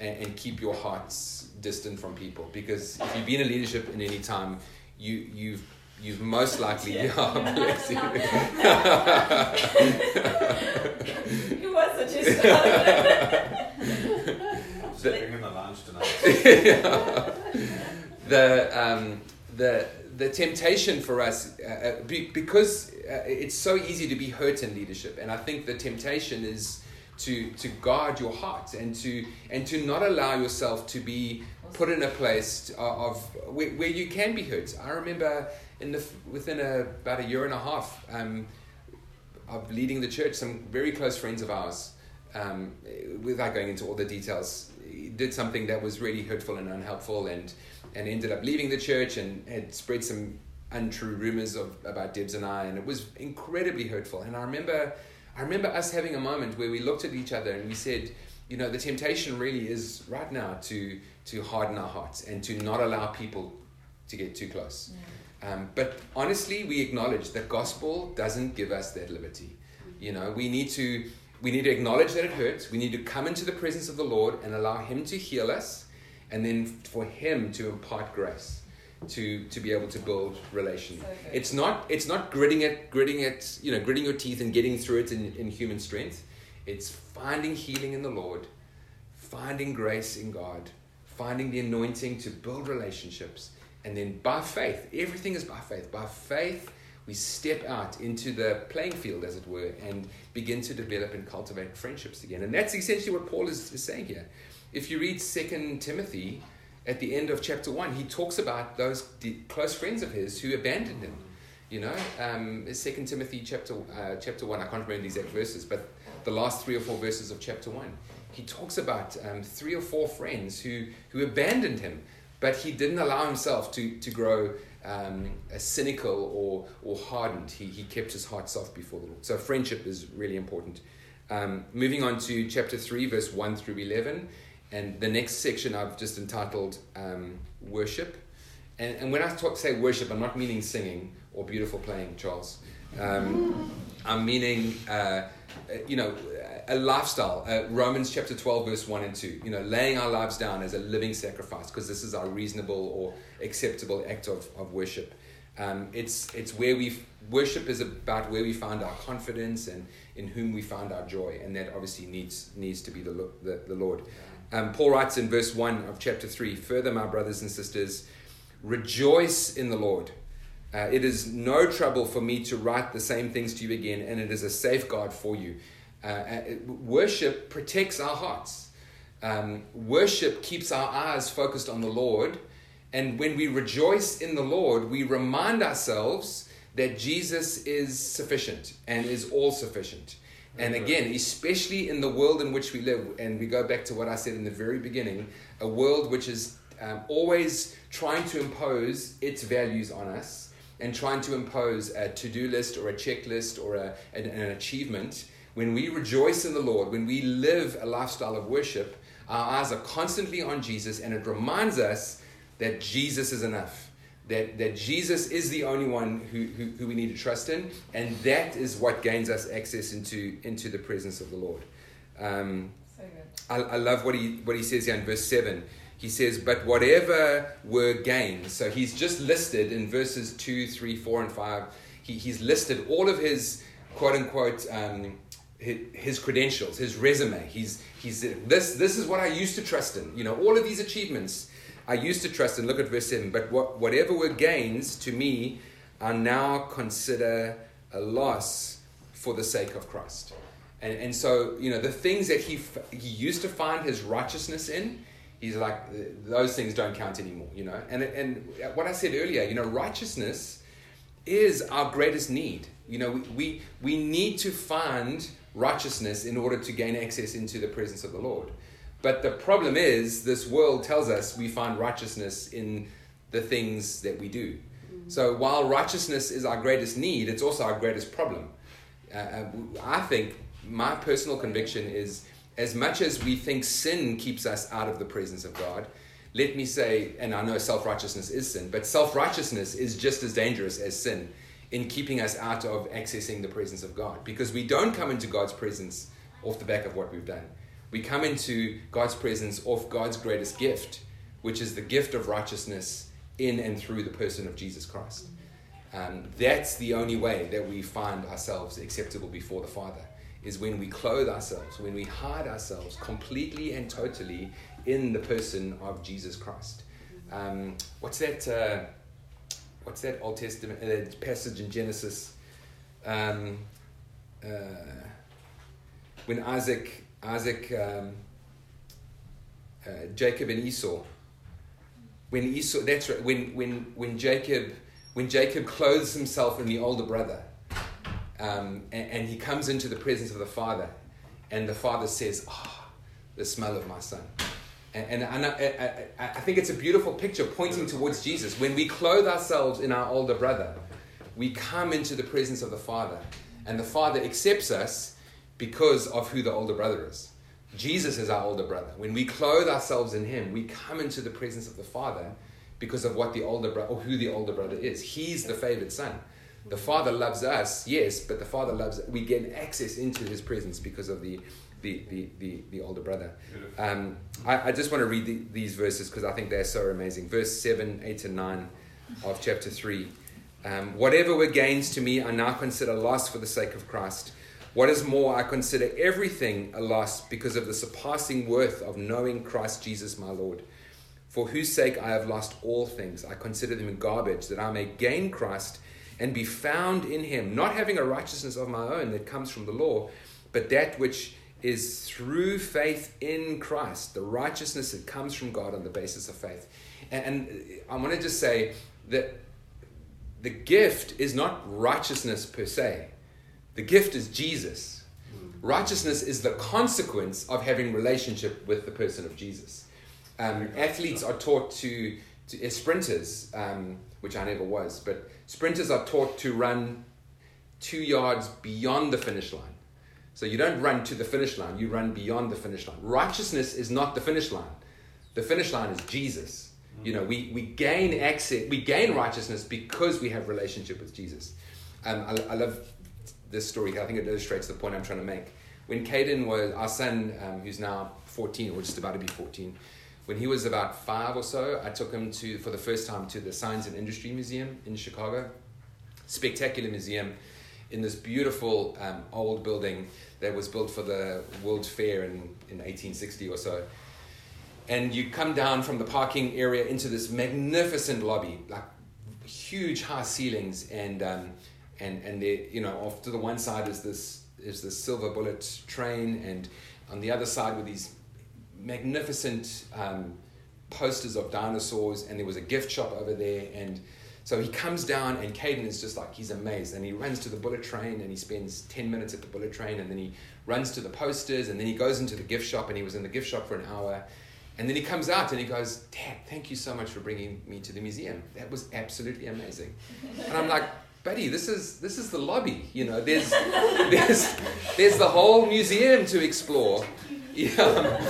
and, and keep your hearts distant from people. Because if you've been in leadership in any time, you you've you've most likely yeah, [laughs] yeah bless [laughs] you. he was a just Bring him a lunch tonight. [laughs] the um, the the temptation for us uh, uh, be, because uh, it's so easy to be hurt in leadership, and I think the temptation is to to guard your heart and to and to not allow yourself to be put in a place of, of where, where you can be hurt. I remember in the within a, about a year and a half um, of leading the church, some very close friends of ours, um, without going into all the details, did something that was really hurtful and unhelpful, and and ended up leaving the church and had spread some untrue rumors of about Debs and I, and it was incredibly hurtful. And I remember, I remember us having a moment where we looked at each other and we said, you know, the temptation really is right now to to harden our hearts and to not allow people to get too close. Um, but honestly, we acknowledge that gospel doesn't give us that liberty. You know, we need to we need to acknowledge that it hurts. We need to come into the presence of the Lord and allow Him to heal us, and then for Him to impart grace to to be able to build relation. So it's not it's not gritting it, gritting it, you know, gritting your teeth and getting through it in, in human strength. It's finding healing in the Lord, finding grace in God, finding the anointing to build relationships, and then by faith, everything is by faith. By faith, we step out into the playing field, as it were, and begin to develop and cultivate friendships again. And that's essentially what Paul is, is saying here. If you read Second Timothy at the end of chapter 1, he talks about those close friends of his who abandoned him. You know, um, Second Timothy chapter uh, chapter one. I can't remember the exact verses, but the last three or four verses of chapter one, he talks about um, three or four friends who who abandoned him, but he didn't allow himself to to grow um, cynical or or hardened. He he kept his heart soft before the Lord. So friendship is really important. Um, moving on to chapter three, verse one through eleven, and the next section I've just entitled um, worship. And, and when I talk, say worship, I'm not meaning singing or beautiful playing, Charles. Um, I'm meaning, uh, you know, a lifestyle. Uh, Romans chapter 12, verse 1 and 2. You know, laying our lives down as a living sacrifice because this is our reasonable or acceptable act of, of worship. Um, it's, it's where we worship is about where we find our confidence and in whom we find our joy. And that obviously needs, needs to be the, the, the Lord. Um, Paul writes in verse 1 of chapter 3 Further, my brothers and sisters, rejoice in the Lord. Uh, it is no trouble for me to write the same things to you again, and it is a safeguard for you. Uh, uh, worship protects our hearts. Um, worship keeps our eyes focused on the Lord. And when we rejoice in the Lord, we remind ourselves that Jesus is sufficient and is all sufficient. And again, especially in the world in which we live, and we go back to what I said in the very beginning a world which is um, always trying to impose its values on us and trying to impose a to do list or a checklist or a, an, an achievement. When we rejoice in the Lord, when we live a lifestyle of worship, our eyes are constantly on Jesus, and it reminds us that Jesus is enough. That, that Jesus is the only one who, who, who we need to trust in, and that is what gains us access into, into the presence of the Lord. Um, So good. I, I love what he, what he says here in verse 7. He says, But whatever were gained. So he's just listed in verses 2, 3, 4, and 5. He, he's listed all of his quote unquote um, his, credentials, his resume. He's, he's this, this is what I used to trust in. You know, all of these achievements I used to trust in. Look at verse 7. But what, whatever were gains to me, I now consider a loss for the sake of Christ. And, and so, you know, the things that he, he used to find his righteousness in, he's like, those things don't count anymore, you know. And, and what I said earlier, you know, righteousness is our greatest need. You know, we, we, we need to find righteousness in order to gain access into the presence of the Lord. But the problem is, this world tells us we find righteousness in the things that we do. So while righteousness is our greatest need, it's also our greatest problem. Uh, uh, I think my personal conviction is as much as we think sin keeps us out of the presence of God, let me say, and I know self righteousness is sin, but self righteousness is just as dangerous as sin in keeping us out of accessing the presence of God because we don't come into God's presence off the back of what we've done. We come into God's presence off God's greatest gift, which is the gift of righteousness in and through the person of Jesus Christ. Um, that's the only way that we find ourselves acceptable before the Father, is when we clothe ourselves, when we hide ourselves completely and totally in the person of Jesus Christ. Um, what's that? Uh, what's that Old Testament uh, passage in Genesis? Um, uh, when Isaac, Isaac, um, uh, Jacob and Esau. When Esau, that's right. When when when Jacob, when Jacob clothes himself in the older brother, um, and, and he comes into the presence of the father, and the father says, "Ah, the smell of my son." And, and I, I, I think it's a beautiful picture pointing towards Jesus. When we clothe ourselves in our older brother, we come into the presence of the Father. And the Father accepts us because of who the older brother is. Jesus is our older brother. When we clothe ourselves in him, we come into the presence of the Father because of what the older brother or who the older brother is. He's the favored son. The Father loves us, yes, but the Father loves we get access into his presence because of the the, the, the, the older brother. Um, I, I just want to read the, these verses because I think they're so amazing. Verse 7, 8, and 9 of chapter 3. Um, Whatever were gains to me, I now consider loss for the sake of Christ. What is more, I consider everything a loss because of the surpassing worth of knowing Christ Jesus my Lord, for whose sake I have lost all things. I consider them garbage, that I may gain Christ and be found in him, not having a righteousness of my own that comes from the law, but that which is through faith in Christ, the righteousness that comes from God on the basis of faith. And, I want to just say that the gift is not righteousness per se, the gift is Jesus. Righteousness is the consequence of having relationship with the person of Jesus. Um, athletes are taught to, to as sprinters, um, which I never was, but sprinters are taught to run two yards beyond the finish line. So you don't run to the finish line, you run beyond the finish line. Righteousness is not the finish line. The finish line is Jesus. You know, we, we gain access, we gain righteousness because we have relationship with Jesus. Um, I, I love this story. I think it illustrates the point I'm trying to make. When Caden was, our son, um, who's now 14, or just about to be 14, when he was about five or so, I took him to, for the first time, to the Science and Industry Museum in Chicago. Spectacular museum in this beautiful um, old building that was built for the World's Fair in, in 1860 or so. And you come down from the parking area into this magnificent lobby, like huge high ceilings, and um, and and there, you know, off to the one side is this is this silver bullet train, and on the other side were these magnificent um, posters of dinosaurs, and there was a gift shop over there, and so he comes down, and Caden is just like, he's amazed. And he runs to the bullet train, and he spends 10 minutes at the bullet train, and then he runs to the posters, and then he goes into the gift shop, and he was in the gift shop for an hour. And then he comes out and he goes, Dad, thank you so much for bringing me to the museum. That was absolutely amazing. And I'm like, buddy, this is this is the lobby. You know, there's [laughs] there's there's the whole museum to explore. [laughs] Yeah.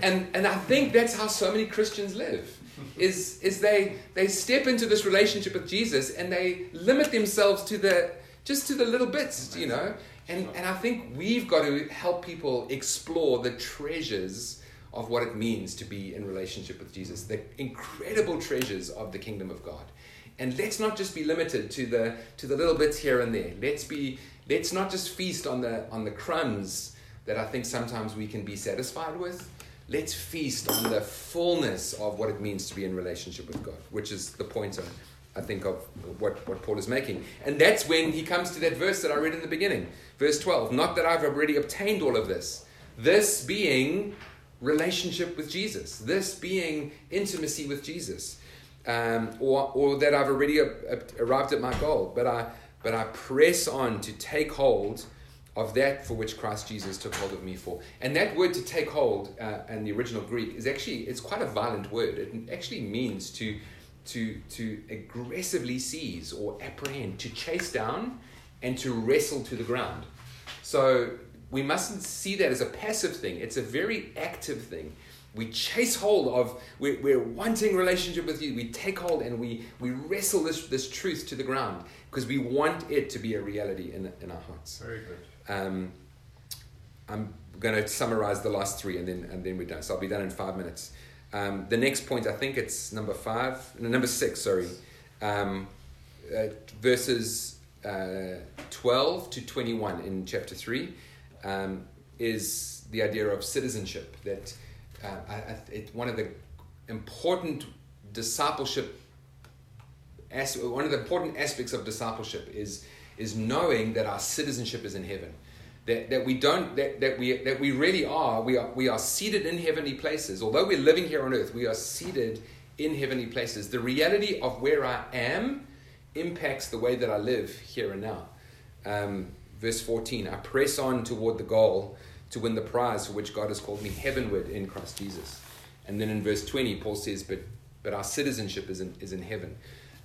And and I think that's how so many Christians live is, is they, they step into this relationship with Jesus and they limit themselves to the, just to the little bits, you know. And, and I think we've got to help people explore the treasures of what it means to be in relationship with Jesus, the incredible treasures of the kingdom of God. And let's not just be limited to the to the little bits here and there. Let's be let's not just feast on the on the crumbs that I think sometimes we can be satisfied with, let's feast on the fullness of what it means to be in relationship with God, which is the point of, I think, of what, what Paul is making. And that's when he comes to that verse that I read in the beginning, verse 12. Not that I've already obtained all of this, this being relationship with Jesus, this being intimacy with Jesus, um, or, or that I've already arrived at my goal, but I, but I press on to take hold of that for which Christ Jesus took hold of me for. And that word to take hold uh, in the original Greek is actually it's quite a violent word. It actually means to to to aggressively seize or apprehend, to chase down and to wrestle to the ground. So we mustn't see that as a passive thing. It's a very active thing. We chase hold of, we're, we're wanting relationship with you. We take hold and we, we wrestle this, this truth to the ground because we want it to be a reality in, in our hearts. Very good. Um, I'm going to summarize the last three and then, and then we're done. So I'll be done in five minutes. Um, the next point, I think it's number five, no, number six, sorry, um, uh, verses uh, 12 to 21 in chapter 3 um, is the idea of citizenship. That uh, I, I, it, one of the important discipleship, as, one of the important aspects of discipleship is is knowing that our citizenship is in heaven. That, that we don't that, that we that we really are we are we are seated in heavenly places although we're living here on earth we are seated in heavenly places the reality of where i am impacts the way that i live here and now um, verse 14 i press on toward the goal to win the prize for which god has called me heavenward in christ jesus And then in verse 20, Paul says, But, but our citizenship is in, is in heaven.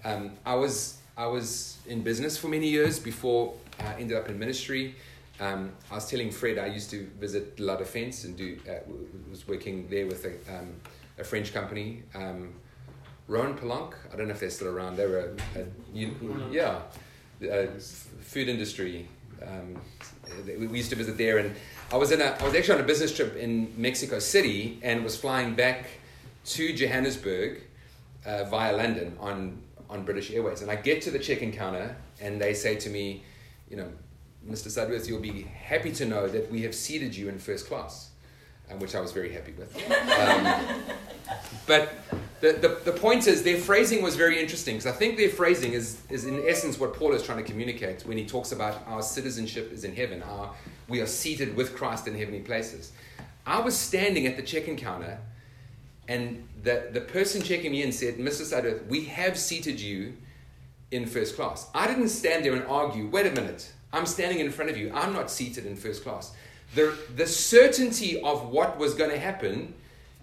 Um, I, was, I was in business for many years before I ended up in ministry. Um, I was telling Fred I used to visit La Defense and do uh, was working there with a, um, a French company, um, Rowan. I don't know if they're still around. They were a, a you, yeah, food industry. Um, we we used to visit there, and I was in a I was actually on a business trip in Mexico City and was flying back to Johannesburg uh, via London on on British Airways. And I get to the check-in counter, and they say to me, you know, Mr. Sudworth, you'll be happy to know that we have seated you in first class, um, which I was very happy with. Um, [laughs] but the, the, the point is, their phrasing was very interesting because I think their phrasing is, is, in essence, what Paul is trying to communicate when he talks about our citizenship is in heaven, our, we are seated with Christ in heavenly places. I was standing at the check in counter, and the, the person checking me in said, Mr. Sudworth, we have seated you in first class. I didn't stand there and argue, wait a minute, I'm standing in front of you, I'm not seated in first class. The, the certainty of what was going to happen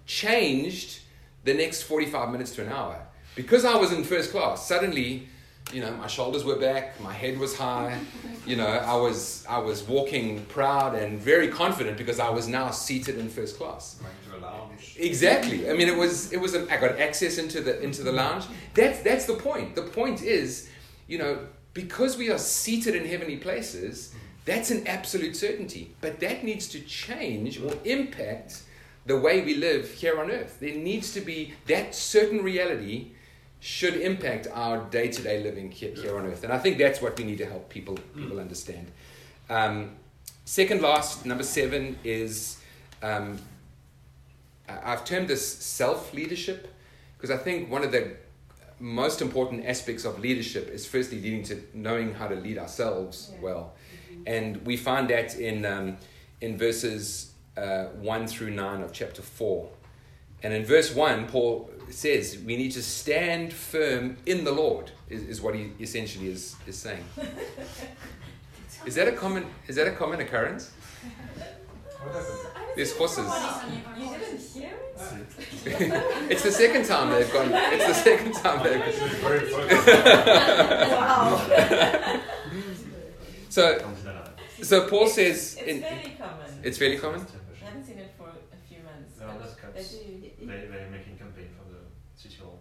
changed the next 45 minutes to an hour. Because I was in first class, suddenly, you know, my shoulders were back, my head was high, you know, I was, I was walking proud and very confident because I was now seated in first class. Like a lounge. Exactly. I mean, it was it was. A, I got access into the into the lounge. That's that's the point. The point is, you know, because we are seated in heavenly places, that's an absolute certainty. But that needs to change or impact the way we live here on earth. There needs to be that certain reality should impact our day to day living here, here on earth. And I think that's what we need to help people people understand. Um, second last, number seven is. Um, I've termed this self leadership because I think one of the most important aspects of leadership is firstly leading to knowing how to lead ourselves Yeah. well. And we find that in, um, in verses uh, 1 through 9 of chapter 4. And in verse 1, Paul says we need to stand firm in the Lord, is, is what he essentially is, is saying. Is that, a common, is that a common occurrence? What happened? There's horses. You didn't hear it? [laughs] it's the second time they've gone. It's the second time they've Actually, very focused. Wow. [laughs] So, so Paul says It's in, very common. it's fairly common. I haven't seen it for a few months. No, but that's they cuts. do. They, they're making campaign for the city hall.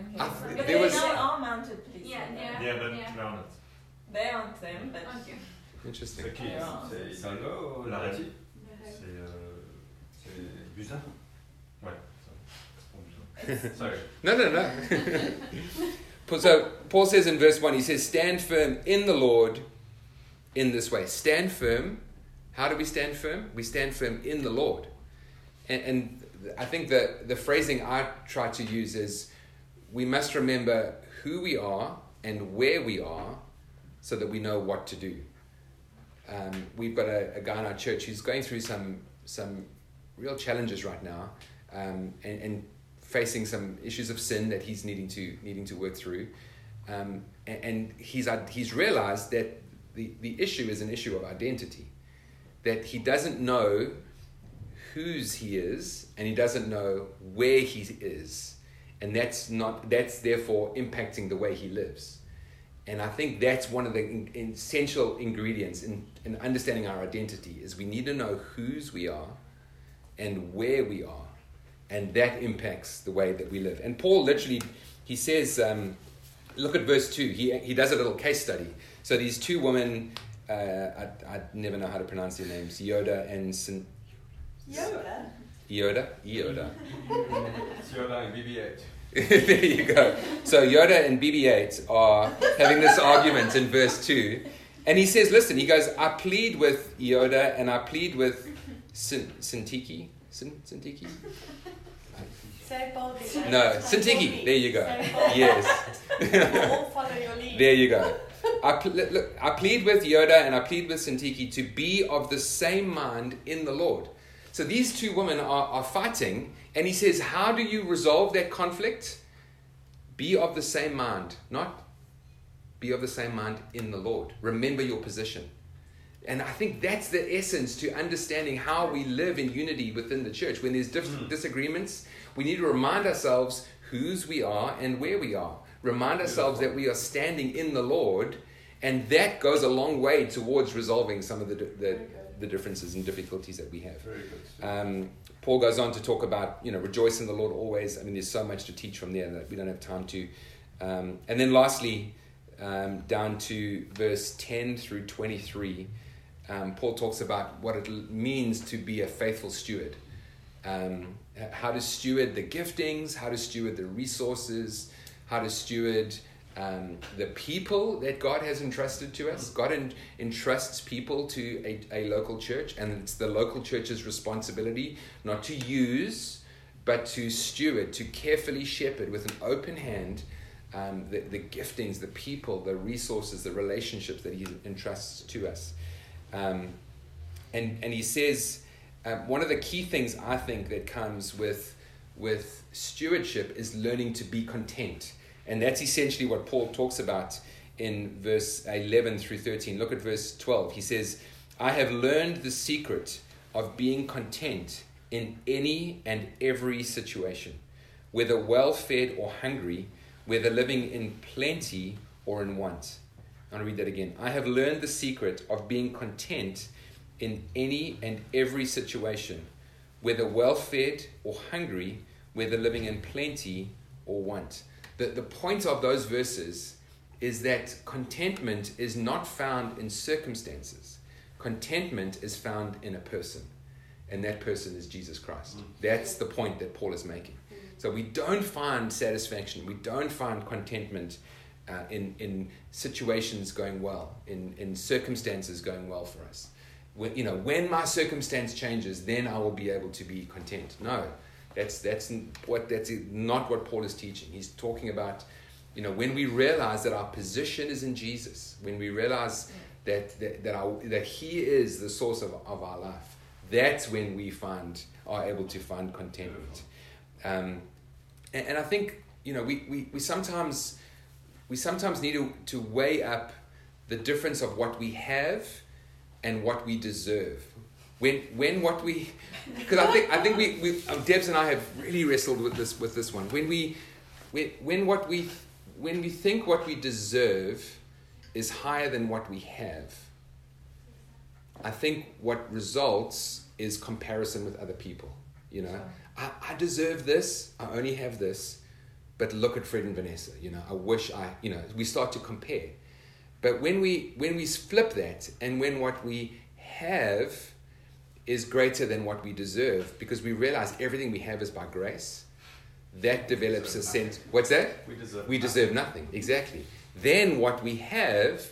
Okay. I but th- they there was- now are mounted police. Yeah, on yeah. Yeah, but yeah. they're on it. They aren't them, but Ok. Interesting. C'est qui Yeah. C'est Hidalgo ou La Loreti C'est. Euh, C'est Buzyn ouais, c'est bon. [laughs] Sorry. No, no, no. Paul- [laughs] so Paul says in verse one, he says, "Stand firm in the Lord." In this way, stand firm. How do we stand firm? We stand firm in the Lord. And, and I think the the phrasing I try to use is, we must remember who we are and where we are, so that we know what to do. Um, we've got a, a guy in our church who's going through some some real challenges right now, um, and, and facing some issues of sin that he's needing to needing to work through, um, and, and he's uh, he's realized that the, the issue is an issue of identity, that he doesn't know whose he is, and he doesn't know where he is, and that's not that's therefore impacting the way he lives. And I think that's one of the in, essential ingredients in, in understanding our identity is we need to know whose we are and where we are. And that impacts the way that we live. And Paul literally, he says, um, look at verse 2. He, he does a little case study. So these two women, uh, I, I never know how to pronounce their names, Yoda and Sin, Yoda. Yoda? Yoda. It's Yoda and BB-8. there you go. So Yoda and BB-8 are having this argument in verse 2. And he says, listen, he goes, I plead with Yoda and I plead with Sin- Syntyche. Sin- Syntyche? Say it [laughs] No, Say Syntyche. There you go. Say. Yes. [laughs] All follow your lead. There you go. I, pl- look, I plead with Yoda and I plead with Syntyche to be of the same mind in the Lord. So these two women are, are fighting, and he says, How do you resolve that conflict? Be of the same mind, not be of the same mind in the Lord. Remember your position. And I think that's the essence to understanding how we live in unity within the church. When there's dif- hmm. disagreements, we need to remind ourselves whose we are and where we are. Remind ourselves that we are standing in the Lord, and that goes a long way towards resolving some of the, the, the differences and difficulties that we have. Very good. Um, Paul goes on to talk about, you know, rejoice in the Lord always. I mean, there's so much to teach from there that we don't have time to. Um, and then lastly, um, down to verse 10 through 23, um, Paul talks about what it means to be a faithful steward. Um, how to steward the giftings, how to steward the resources, how to steward um, the people that God has entrusted to us. God en- entrusts people to a, a local church, and it's the local church's responsibility not to use, but to steward, to carefully shepherd with an open hand um, the, the giftings, the people, the resources, the relationships that He entrusts to us. Um, and, and He says, um, one of the key things I think that comes with, with stewardship is learning to be content. And that's essentially what Paul talks about in verse 11 through 13. Look at verse 12. He says, I have learned the secret of being content in any and every situation, whether well fed or hungry, whether living in plenty or in want. I'm going to read that again. I have learned the secret of being content in any and every situation, whether well fed or hungry, whether living in plenty or want. The, the point of those verses is that contentment is not found in circumstances, contentment is found in a person, and that person is Jesus Christ. That's the point that Paul is making. So we don't find satisfaction, we don't find contentment uh, in, in situations going well, in, in circumstances going well for us. When, you know, when my circumstance changes, then I will be able to be content. No, that's, that's, what, that's not what Paul is teaching. He's talking about, you know, when we realize that our position is in Jesus, when we realize that, that, that, our, that He is the source of, of our life, that's when we find, are able to find contentment. Um, and, and I think, you know, we, we, we sometimes we sometimes need to, to weigh up the difference of what we have and what we deserve. When, when what we, because I think I think we, we um, Debs and I have really wrestled with this with this one. When we, when, when what we, when we think what we deserve is higher than what we have, I think what results is comparison with other people. You know, I, I deserve this. I only have this but look at Fred and Vanessa. You know, I wish I, you know, we start to compare. But when we when we flip that, and when what we have is greater than what we deserve, because we realize everything we have is by grace, that develops a sense. What's that? We deserve. We deserve nothing. Exactly. Then what we have,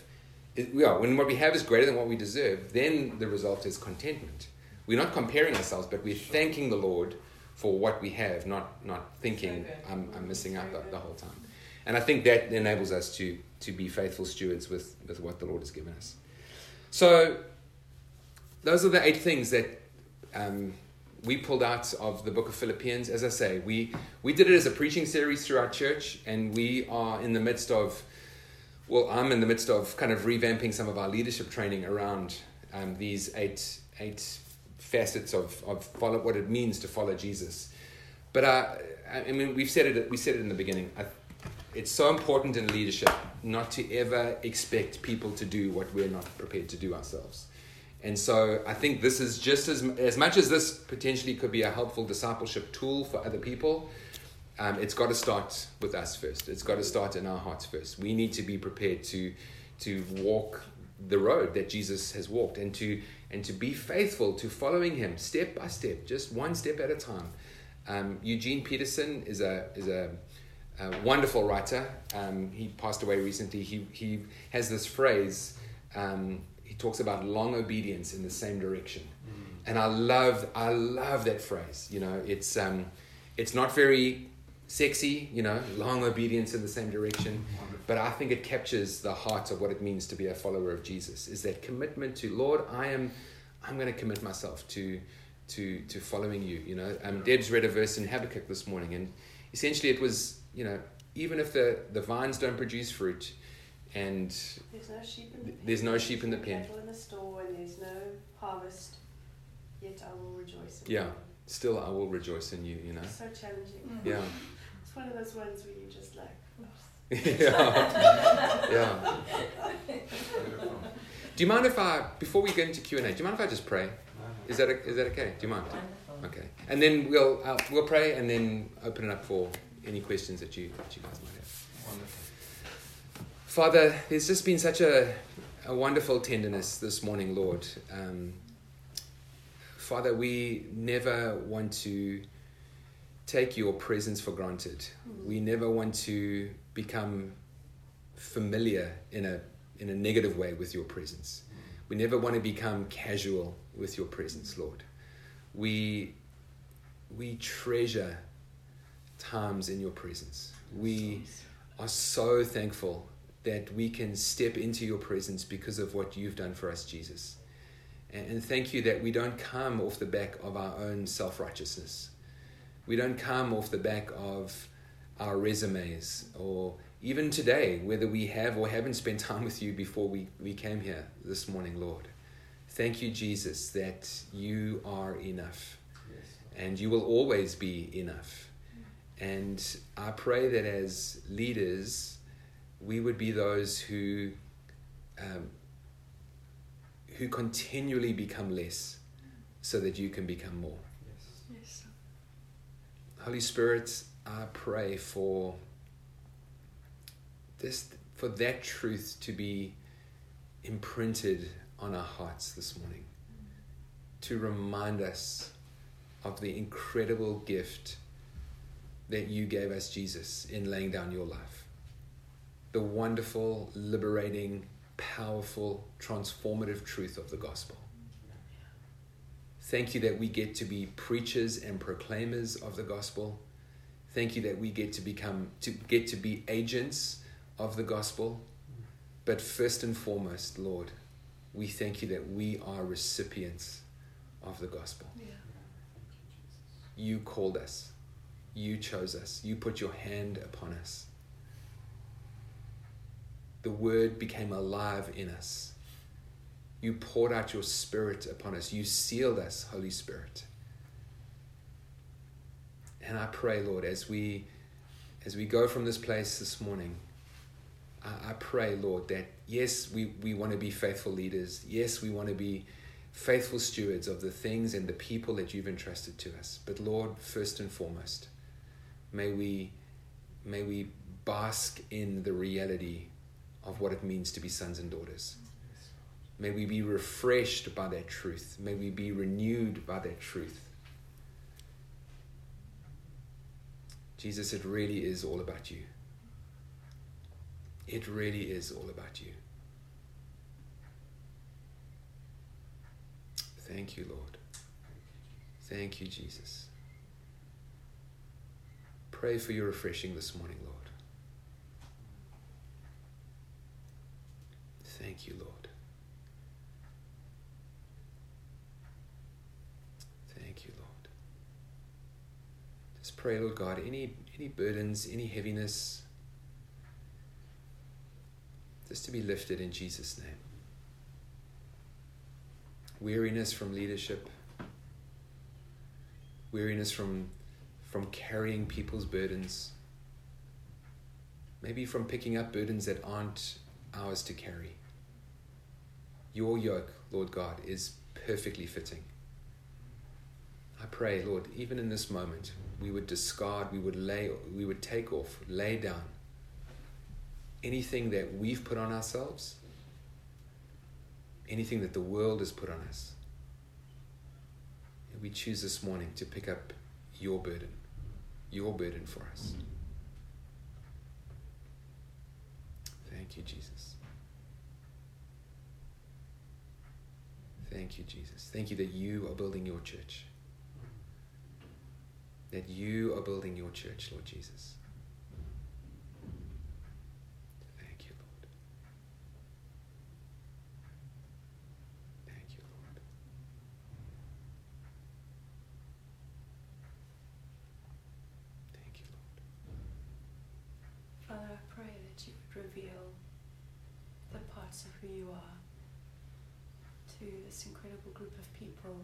is, yeah, when what we have is greater than what we deserve, then the result is contentment. We're not comparing ourselves, but we're thanking the Lord for what we have, not not thinking good. I'm, I'm missing out the, the whole time. And I think that enables us to to be faithful stewards with, with what the Lord has given us. So those are the eight things that um, we pulled out of the book of Philippians. As I say, we we did it as a preaching series through our church, and we are in the midst of well, I'm in the midst of kind of revamping some of our leadership training around um, these eight eight facets of, of follow what it means to follow Jesus. But uh, I mean, we've said it. We said it in the beginning. I, it's so important in leadership not to ever expect people to do what we're not prepared to do ourselves. And so I think this is just as as much as this potentially could be a helpful discipleship tool for other people. Um, it's got to start with us first. It's got to start in our hearts first. We need to be prepared to to walk the road that Jesus has walked and to and to be faithful to following him step by step, just one step at a time. Um, Eugene Peterson is a is a, a wonderful writer. Um, he passed away recently. He he has this phrase. Um, talks about long obedience in the same direction, and I love I love that phrase. You know, it's um, it's not very sexy. You know, long obedience in the same direction, but I think it captures the heart of what it means to be a follower of Jesus. Is that commitment to Lord? I am I'm going to commit myself to to to following you. You know, um, Deb's read a verse in Habakkuk this morning, and essentially it was, you know, even if the the vines don't produce fruit, And There's no sheep in the pen. There's no sheep in the pen. Cattle in the store, and there's no harvest. Yet I will rejoice. In Yeah. you. still, I will rejoice in you, you know? So challenging. Mm. Yeah. [laughs] It's one of those ones where you just like. [laughs] yeah. [laughs] yeah. Do you mind if I, before we get into Q&A, do you mind if I just pray? Is that, is that okay? Do you mind? Okay. And then we'll, uh, we'll pray and then open it up for any questions that you, that you guys might have. Wonderful. Father, there's just been such a, a wonderful tenderness this morning, Lord. Um, Father, we never want to take your presence for granted. We never want to become familiar in a, in a negative way with your presence. We never want to become casual with your presence, Lord. We, we treasure times in your presence. We are so thankful that we can step into your presence because of what you've done for us, Jesus. And, thank you that we don't come off the back of our own self righteousness. We don't come off the back of our resumes or even today, whether we have or haven't spent [laughs] time with you before we, we came here this morning, Lord. Thank you, Jesus, that you are enough Yes. and you will always be enough. And I pray that as leaders, we would be those who, um, who continually become less so that you can become more. Yes. Yes. Holy Spirit, I pray for this, for that truth to be imprinted on our hearts this morning, to remind us of the incredible gift that you gave us, Jesus, in laying down your life. The wonderful, liberating, powerful, transformative truth of the gospel. Thank you that we get to be preachers and proclaimers of the gospel. Thank you that we get to become to get to be agents of the gospel. But first and foremost, Lord, we thank you that we are recipients of the gospel. Yeah. You called us. You chose us. You put your hand upon us. The word became alive in us. You poured out your spirit upon us. You sealed us, Holy Spirit. And I pray, Lord, as we as we go from this place this morning, I, I pray, Lord, that yes, we, we want to be faithful leaders. Yes, we want to be faithful stewards of the things and the people that you've entrusted to us. But Lord, first and foremost, may we may we bask in the reality of what it means to be sons and daughters. May we be refreshed by that truth. May we be renewed by that truth. Jesus, it really is all about you. It really is all about you. Thank you, Lord. Thank you, Jesus. Pray for your refreshing this morning, Lord. Thank you, Lord. Thank you, Lord. Just pray, Lord God, any any burdens, any heaviness, just to be lifted in Jesus' name. Weariness from leadership, weariness from from carrying people's burdens, maybe from picking up burdens that aren't ours to carry. Your yoke, Lord God, is perfectly fitting. I pray, Lord, even in this moment, we would discard, we would lay, we would take off, lay down anything that we've put on ourselves, anything that the world has put on us. And we choose this morning to pick up your burden, your burden for us. Thank you, Jesus. Thank you, Jesus. Thank you that you are building your church. That you are building your church, Lord Jesus. Thank you, Lord. Thank you, Lord. Thank you, Lord. Father, I pray that you would reveal parts of who you are to this incredible group of people.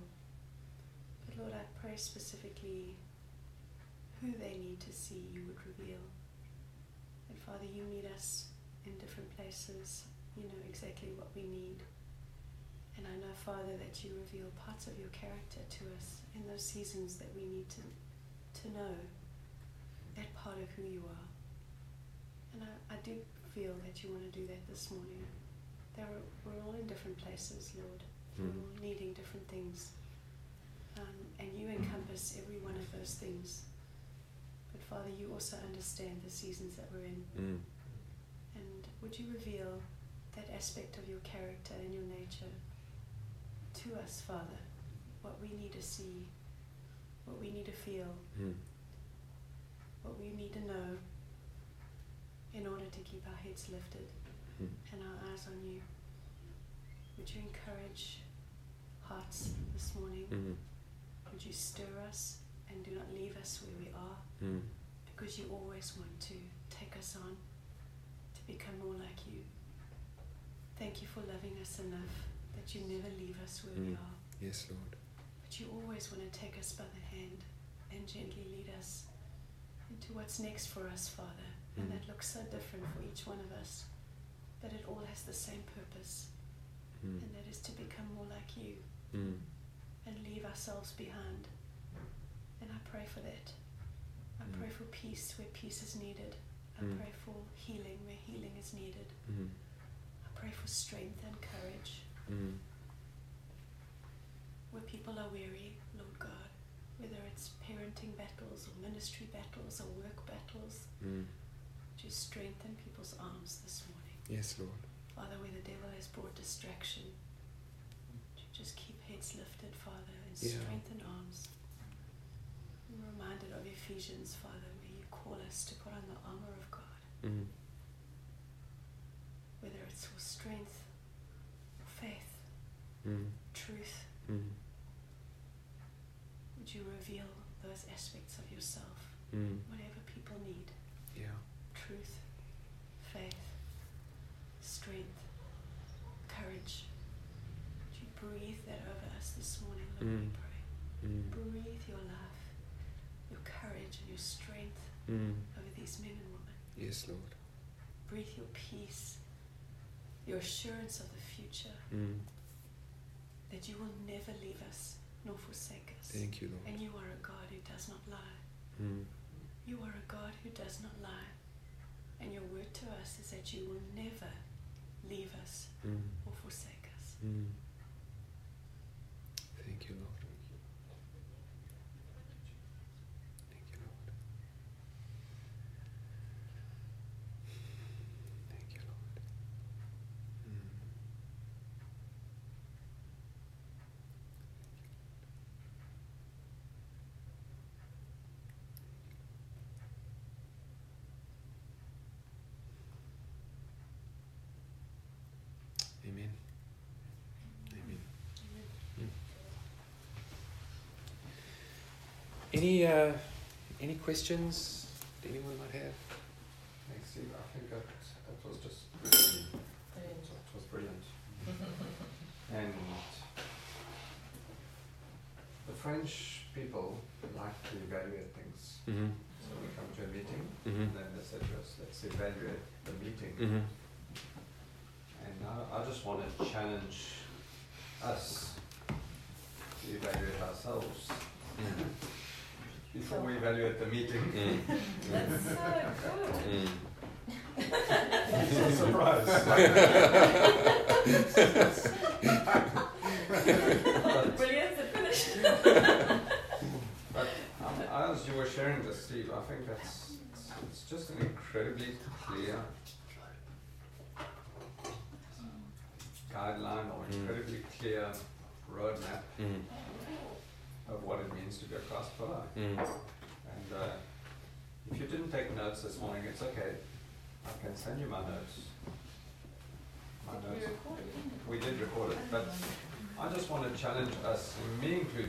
But Pray specifically who they need to see you would reveal. And Father, you meet us in different places. You know exactly what we need. And I know, Father, that you reveal parts of your character to us in those seasons that we need to, to know that part of who you are. And I, I do feel that you want to do that this morning. There are, we're all in different places, Lord. We're Mm. all needing different things. Um, and you encompass every one of those things. But Father, you also understand the seasons that we're in. Mm. And would you reveal that aspect of your character and your nature to us, Father? What we need to see, what we need to feel, Mm. what we need to know in order to keep our heads lifted Mm. and our eyes on you. Would you encourage hearts this morning? Mm. Would you stir us and do not leave us where we are? Mm. Because you always want to take us on to become more like you. Thank you for loving us enough that you never leave us where we Mm. are. Yes, Lord. But you always want to take us by the hand and gently lead us into what's next for us, Father. And Mm. that looks so different for each one of us. But it all has the same purpose, Mm. and that is to become more like you Mm. And leave ourselves behind. And I pray for that. I Mm. pray for peace where peace is needed. I Mm. pray for healing where healing is needed. Mm. I pray for strength and courage Mm. where people are weary, Lord God, whether it's parenting battles or ministry battles or work battles, Mm. to strengthen people's arms this morning. Yes, Lord. Father, where the devil has brought distraction, to just keep heads lifted, Father, and Yeah. strengthen arms. I'm reminded of Ephesians, Father, where you call us to put on the armor of God, Mm. whether it's for strength, or faith, Mm. truth. Mm. Would you reveal those aspects of yourself, Mm. whatever people need? Yeah. truth, faith, strength, courage. Would you breathe that over us this morning, Lord, we Mm. pray. Mm. Breathe your love, your courage, and your strength Mm. over these men and women. Yes, Lord. Breathe your peace, your assurance of the future, Mm. that you will never leave us nor forsake us. Thank you, Lord. And you are a God who does not lie. Mm. You are a God who does not lie. And your word to us is that you will never leave us Mm. or forsake us. Mm. Thank you, Lord. Thank you, Lord. Thank you, Lord. Mm. Amen. Amen. Any uh, any questions that anyone might have? Thanks, Steve. I think that, that was just brilliant. It was brilliant. and the French people like to evaluate things. Mm-hmm. So we come to a meeting, Mm-hmm. and then they say to us, let's evaluate the meeting. Mm-hmm. And I, I just want to challenge us to evaluate ourselves before we evaluate the meeting. Mm. [laughs] That's so good. Mm. Surprise. [laughs] Brilliant to finish. But um, as you were sharing this, Steve, I think that's it's, it's just an incredibly clear guideline or Mm. incredibly clear roadmap Mm. Of what it means to be a Christ follower. Mm. And uh, if you didn't take notes this morning, it's okay. I can send you my notes. My Did we notes. record it? We did record it, but I just want to challenge us, me included.